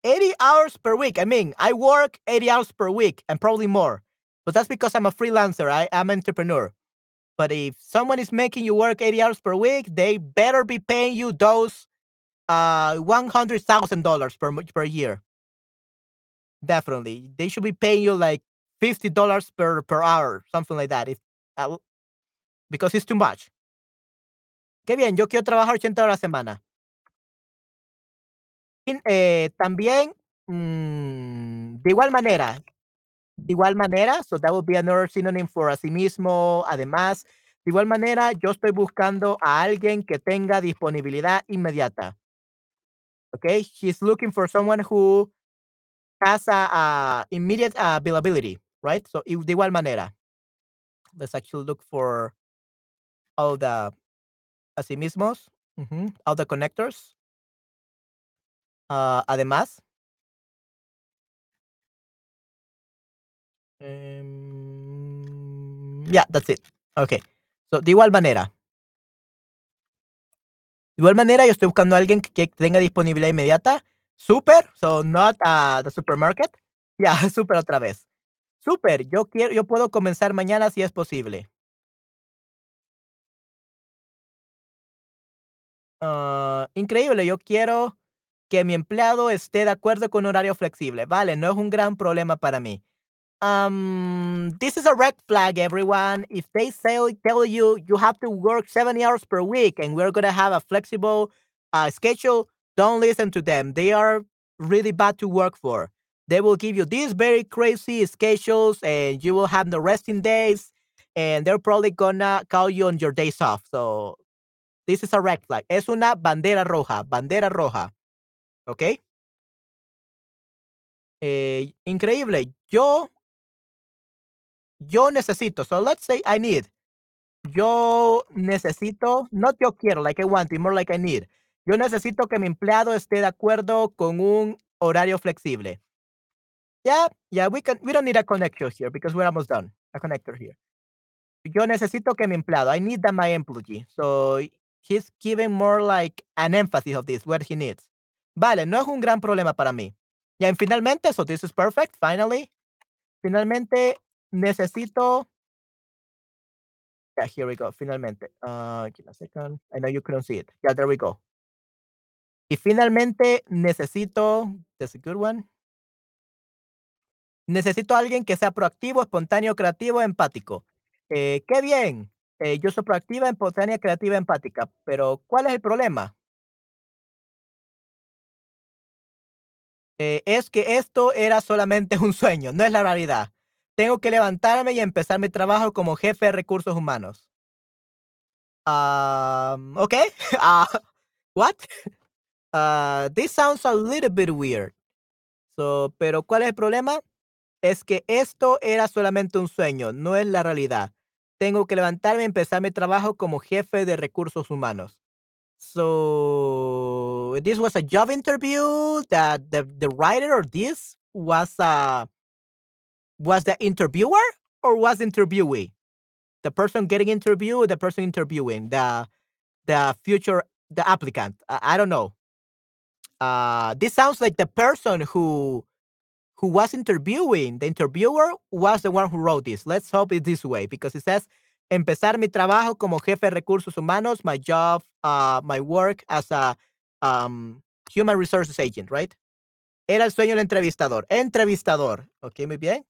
80 hours per week. I mean, I work 80 hours per week and probably more. But that's because I'm a freelancer. I am an entrepreneur. But if someone is making you work 80 hours per week, they better be paying you those uh $100,000 per per year. Definitely. They should be paying you like $50 per per hour, something like that. If, uh, because it's too much. Qué bien, yo quiero trabajar 80 horas a la semana. Eh, también, mm, de igual manera, de igual manera, so that would be another synonym for mismo. Además, de igual manera, yo estoy buscando a alguien que tenga disponibilidad inmediata. Okay, he's looking for someone who has a, a immediate availability, right? So de igual manera, let's actually look for all the asimismos, uh -huh, all the connectors. Uh, además, um, yeah, that's it. Okay. So, de igual manera. Igual manera, yo estoy buscando a alguien que, tenga disponibilidad inmediata. Super, so not uh, the supermarket. Ya, super otra vez. Super, yo quiero, yo puedo comenzar mañana si es posible. Uh, increíble, yo quiero que mi empleado esté de acuerdo con horario flexible. Vale, no es un gran problema para mí. Um, this is a red flag, everyone. If they say tell you you have to work 70 hours per week and we're gonna have a flexible uh, schedule, don't listen to them. They are really bad to work for. They will give you these very crazy schedules and you will have no resting days and they're probably gonna call you on your days off. So this is a red flag. Es una bandera roja, bandera roja. okay Eh, increíble. Yo, yo necesito. So let's say I need. Yo necesito, no yo quiero, like I want, more like I need. Yo necesito que mi empleado esté de acuerdo con un horario flexible. Yeah, yeah, we can, we don't need a connector here because we're almost done. A connector here. Yo necesito que mi empleado, I need that my employee. So he's giving more like an emphasis of this, what he needs. Vale, no es un gran problema para mí. Y finalmente, so this is perfect, finally. Finalmente, necesito. Yeah, here we go, finalmente. Uh, give a second. I know you couldn't see it. Yeah, there we go. Y finalmente, necesito. That's a good one. Necesito a alguien que sea proactivo, espontáneo, creativo, empático. Eh, qué bien. Eh, yo soy proactiva, espontánea, creativa, empática. Pero, ¿cuál es el problema? Eh, es que esto era solamente un sueño, no es la realidad. Tengo que levantarme y empezar mi trabajo como jefe de recursos humanos. Um, okay. Uh, what? Uh, this sounds a little bit weird. So, pero ¿cuál es el problema? Es que esto era solamente un sueño, no es la realidad. Tengo que levantarme y empezar mi trabajo como jefe de recursos humanos. So this was a job interview that the, the writer or this was uh was the interviewer or was interviewee? The person getting interviewed, the person interviewing, the the future the applicant. I, I don't know. Uh this sounds like the person who who was interviewing, the interviewer was the one who wrote this. Let's hope it this way because it says empezar mi trabajo como jefe de recursos humanos, my job, uh, my work as a um, human resources agent, right? Era el sueño del entrevistador. Entrevistador. Ok, muy bien.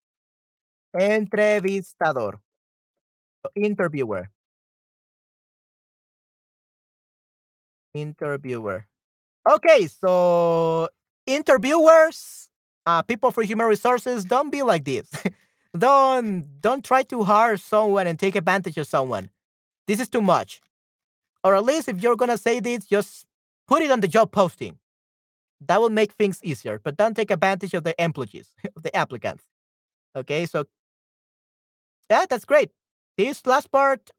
Entrevistador. Interviewer. Interviewer. Okay, so interviewers, uh, people for human resources, don't be like this. don't don't try to hire someone and take advantage of someone. This is too much. Or at least if you're gonna say this, just put it on the job posting. That will make things easier. But don't take advantage of the employees, of the applicants. Okay, so yeah, that's great. This last part,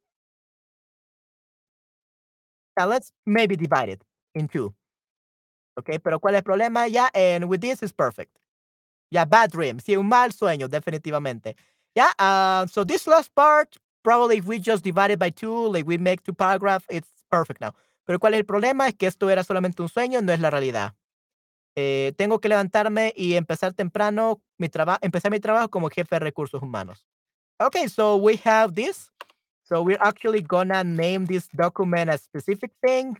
yeah, let's maybe divide it in two. Okay, pero ¿cuál es el problema? Yeah, and with this is perfect. Yeah, bad dream. Sí, un mal sueño, definitivamente. Yeah, uh, so this last part, probably if we just divide it by two, like we make two paragraphs, it's perfect now. Pero ¿cuál es el problema? Es que esto era solamente un sueño, no es la realidad. Eh, tengo que levantarme y empezar temprano mi trabajo, empezar mi trabajo como jefe de recursos humanos. Okay, so we have this. So we're actually gonna name this document a specific thing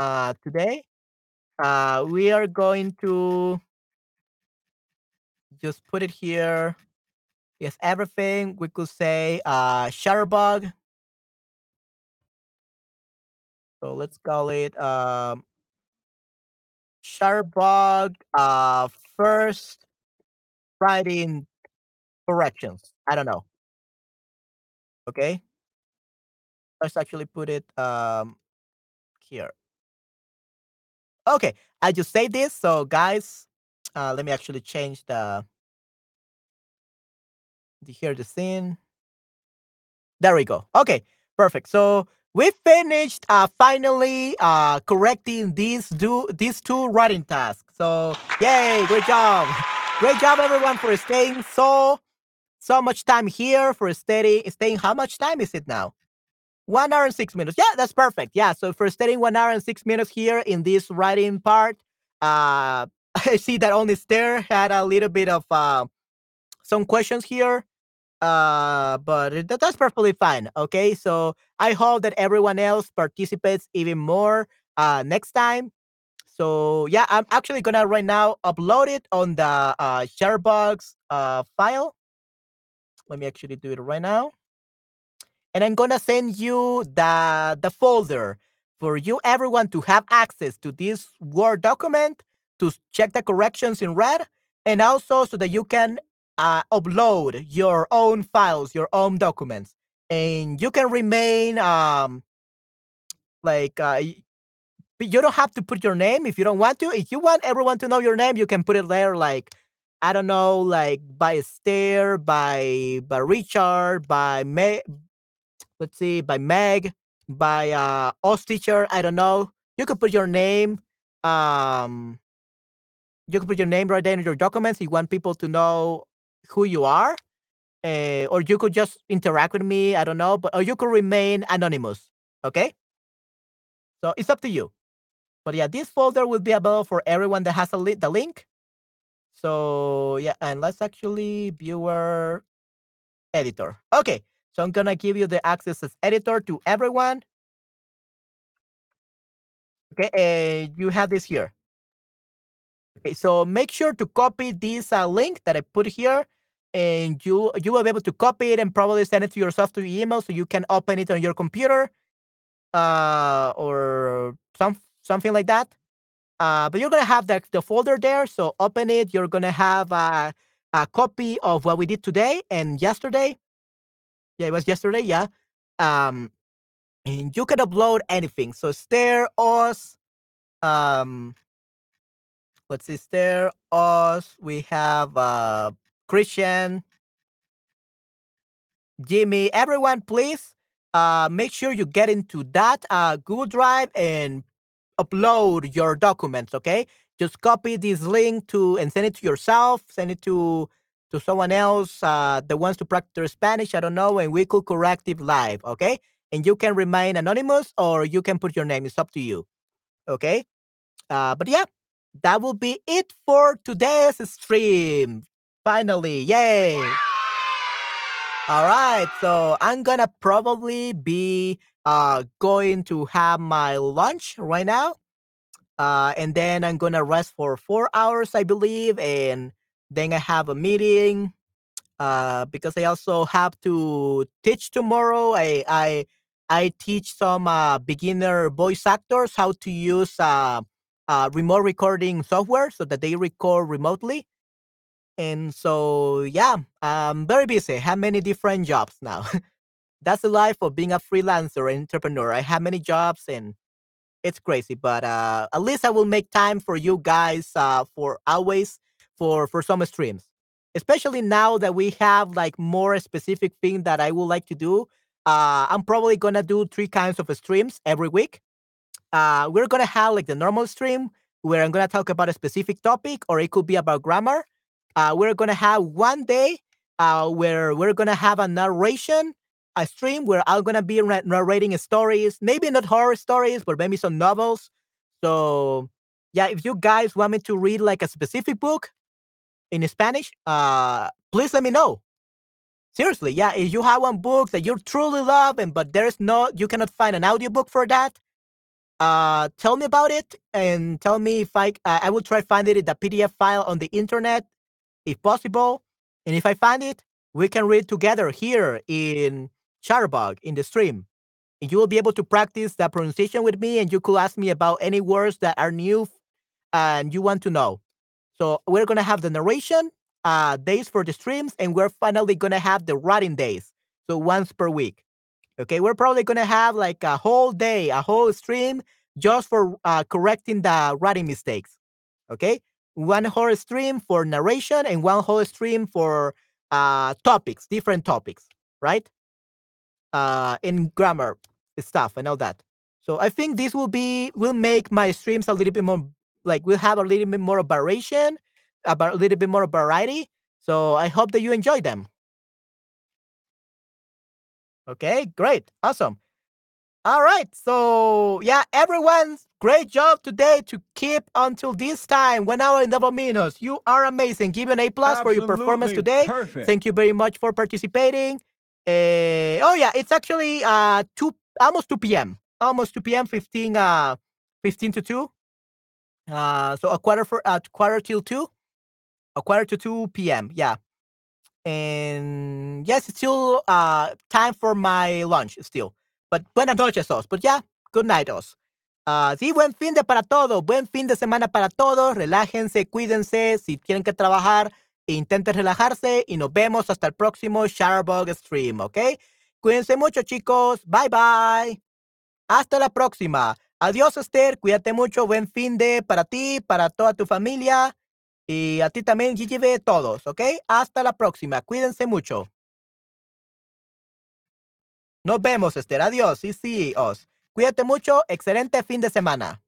uh, today. Uh, we are going to just put it here. Yes, everything. We could say uh, Shutterbug. So let's call it um, Shutterbug uh, first writing corrections. I don't know. Okay. Let's actually put it um, here. Okay, I just saved this. So guys, uh, let me actually change the, the here the scene. There we go. Okay, perfect. So we finished uh, finally uh, correcting these do these two writing tasks. So yay, great job. Great job everyone for staying so so much time here for steady staying how much time is it now? One hour and six minutes. Yeah, that's perfect. Yeah, so for staying one hour and six minutes here in this writing part, uh, I see that only Stair had a little bit of uh, some questions here, uh, but it, that's perfectly fine. Okay, so I hope that everyone else participates even more uh, next time. So yeah, I'm actually gonna right now upload it on the uh, Sharebox uh, file. Let me actually do it right now and I'm gonna send you the the folder for you everyone to have access to this Word document to check the corrections in red, and also so that you can uh, upload your own files, your own documents, and you can remain um like uh, you don't have to put your name if you don't want to. If you want everyone to know your name, you can put it there like I don't know, like by Stair, by by Richard, by May, let's see, by Meg, by uh Oz teacher, I don't know. You could put your name. Um you could put your name right there in your documents. You want people to know who you are. Uh, or you could just interact with me. I don't know, but or you could remain anonymous. Okay. So it's up to you. But yeah, this folder will be available for everyone that has a li- the link. So yeah, and let's actually viewer editor. Okay. So I'm gonna give you the access as editor to everyone. Okay, and you have this here. Okay, so make sure to copy this uh, link that I put here, and you you will be able to copy it and probably send it to yourself to email so you can open it on your computer, uh, or some something like that. Uh, but you're gonna have the, the folder there. So open it. You're gonna have a, a copy of what we did today and yesterday yeah, it was yesterday. Yeah. Um, and you can upload anything. So Stare, Oz, um, let's see, Stair, Oz. We have uh, Christian, Jimmy. Everyone, please uh, make sure you get into that uh, Google Drive and upload your documents. Okay, just copy this link to and send it to yourself. Send it to to someone else uh, that wants to practice Spanish, I don't know, and we could correct it live, okay? And you can remain anonymous or you can put your name. It's up to you, okay? Uh, but yeah, that will be it for today's stream. Finally, yay! All right, so I'm gonna probably be uh, going to have my lunch right now. Uh, and then I'm gonna rest for four hours, I believe, and then I have a meeting uh, because I also have to teach tomorrow. I I I teach some uh, beginner voice actors how to use uh, uh, remote recording software so that they record remotely. And so yeah, I'm very busy. Have many different jobs now. That's the life of being a freelancer and entrepreneur. I have many jobs and it's crazy, but uh, at least I will make time for you guys uh, for always for for some streams. Especially now that we have like more specific thing that i would like to do uh i'm probably gonna do three kinds of streams every week. Uh we're gonna have like the normal stream where i'm gonna talk about a specific topic or it could be about grammar. Uh we're gonna have one day uh where we're gonna have a narration a stream where i'm gonna be narrating stories maybe not horror stories but maybe some novels so yeah if you guys want me to read like a specific book in Spanish, uh, please let me know. seriously, yeah, if you have one book that you truly love and but there's no you cannot find an audiobook for that, uh tell me about it and tell me if I uh, I will try find it in the PDF file on the internet if possible. And if I find it, we can read together here in Shutterbug in the stream. You will be able to practice that pronunciation with me and you could ask me about any words that are new and you want to know. So we're gonna have the narration uh, days for the streams, and we're finally gonna have the writing days. So once per week. Okay, we're probably gonna have like a whole day, a whole stream just for uh, correcting the writing mistakes. Okay, one whole stream for narration and one whole stream for uh, topics, different topics, right? Uh, in grammar stuff and all that. So I think this will be will make my streams a little bit more like we'll have a little bit more variation, about a little bit more variety. So I hope that you enjoy them. Okay, great, awesome. All right, so yeah, everyone's great job today to keep until this time, one hour and double minutes. You are amazing. Give an A plus for your performance today. Perfect. Thank you very much for participating. Uh, oh yeah, it's actually uh two almost 2 p.m. Almost 2 p.m. 15 uh 15 to 2. Uh, so a quarter for uh, quarter till two, a quarter to two p.m. Yeah, and yes, it's still uh time for my lunch still. But buenas noches, os. But yeah, good night, os. Uh, sí, buen fin de para todos, buen fin de semana para todos. Relájense, cuídense. Si tienen que trabajar, intenten relajarse y nos vemos hasta el próximo Shutterbug Stream, ¿ok? Cuídense mucho, chicos. Bye bye. Hasta la próxima. Adiós, Esther. Cuídate mucho. Buen fin de para ti, para toda tu familia. Y a ti también, Gigi, todos, ¿ok? Hasta la próxima. Cuídense mucho. Nos vemos, Esther. Adiós. Sí, sí, os. Cuídate mucho. Excelente fin de semana.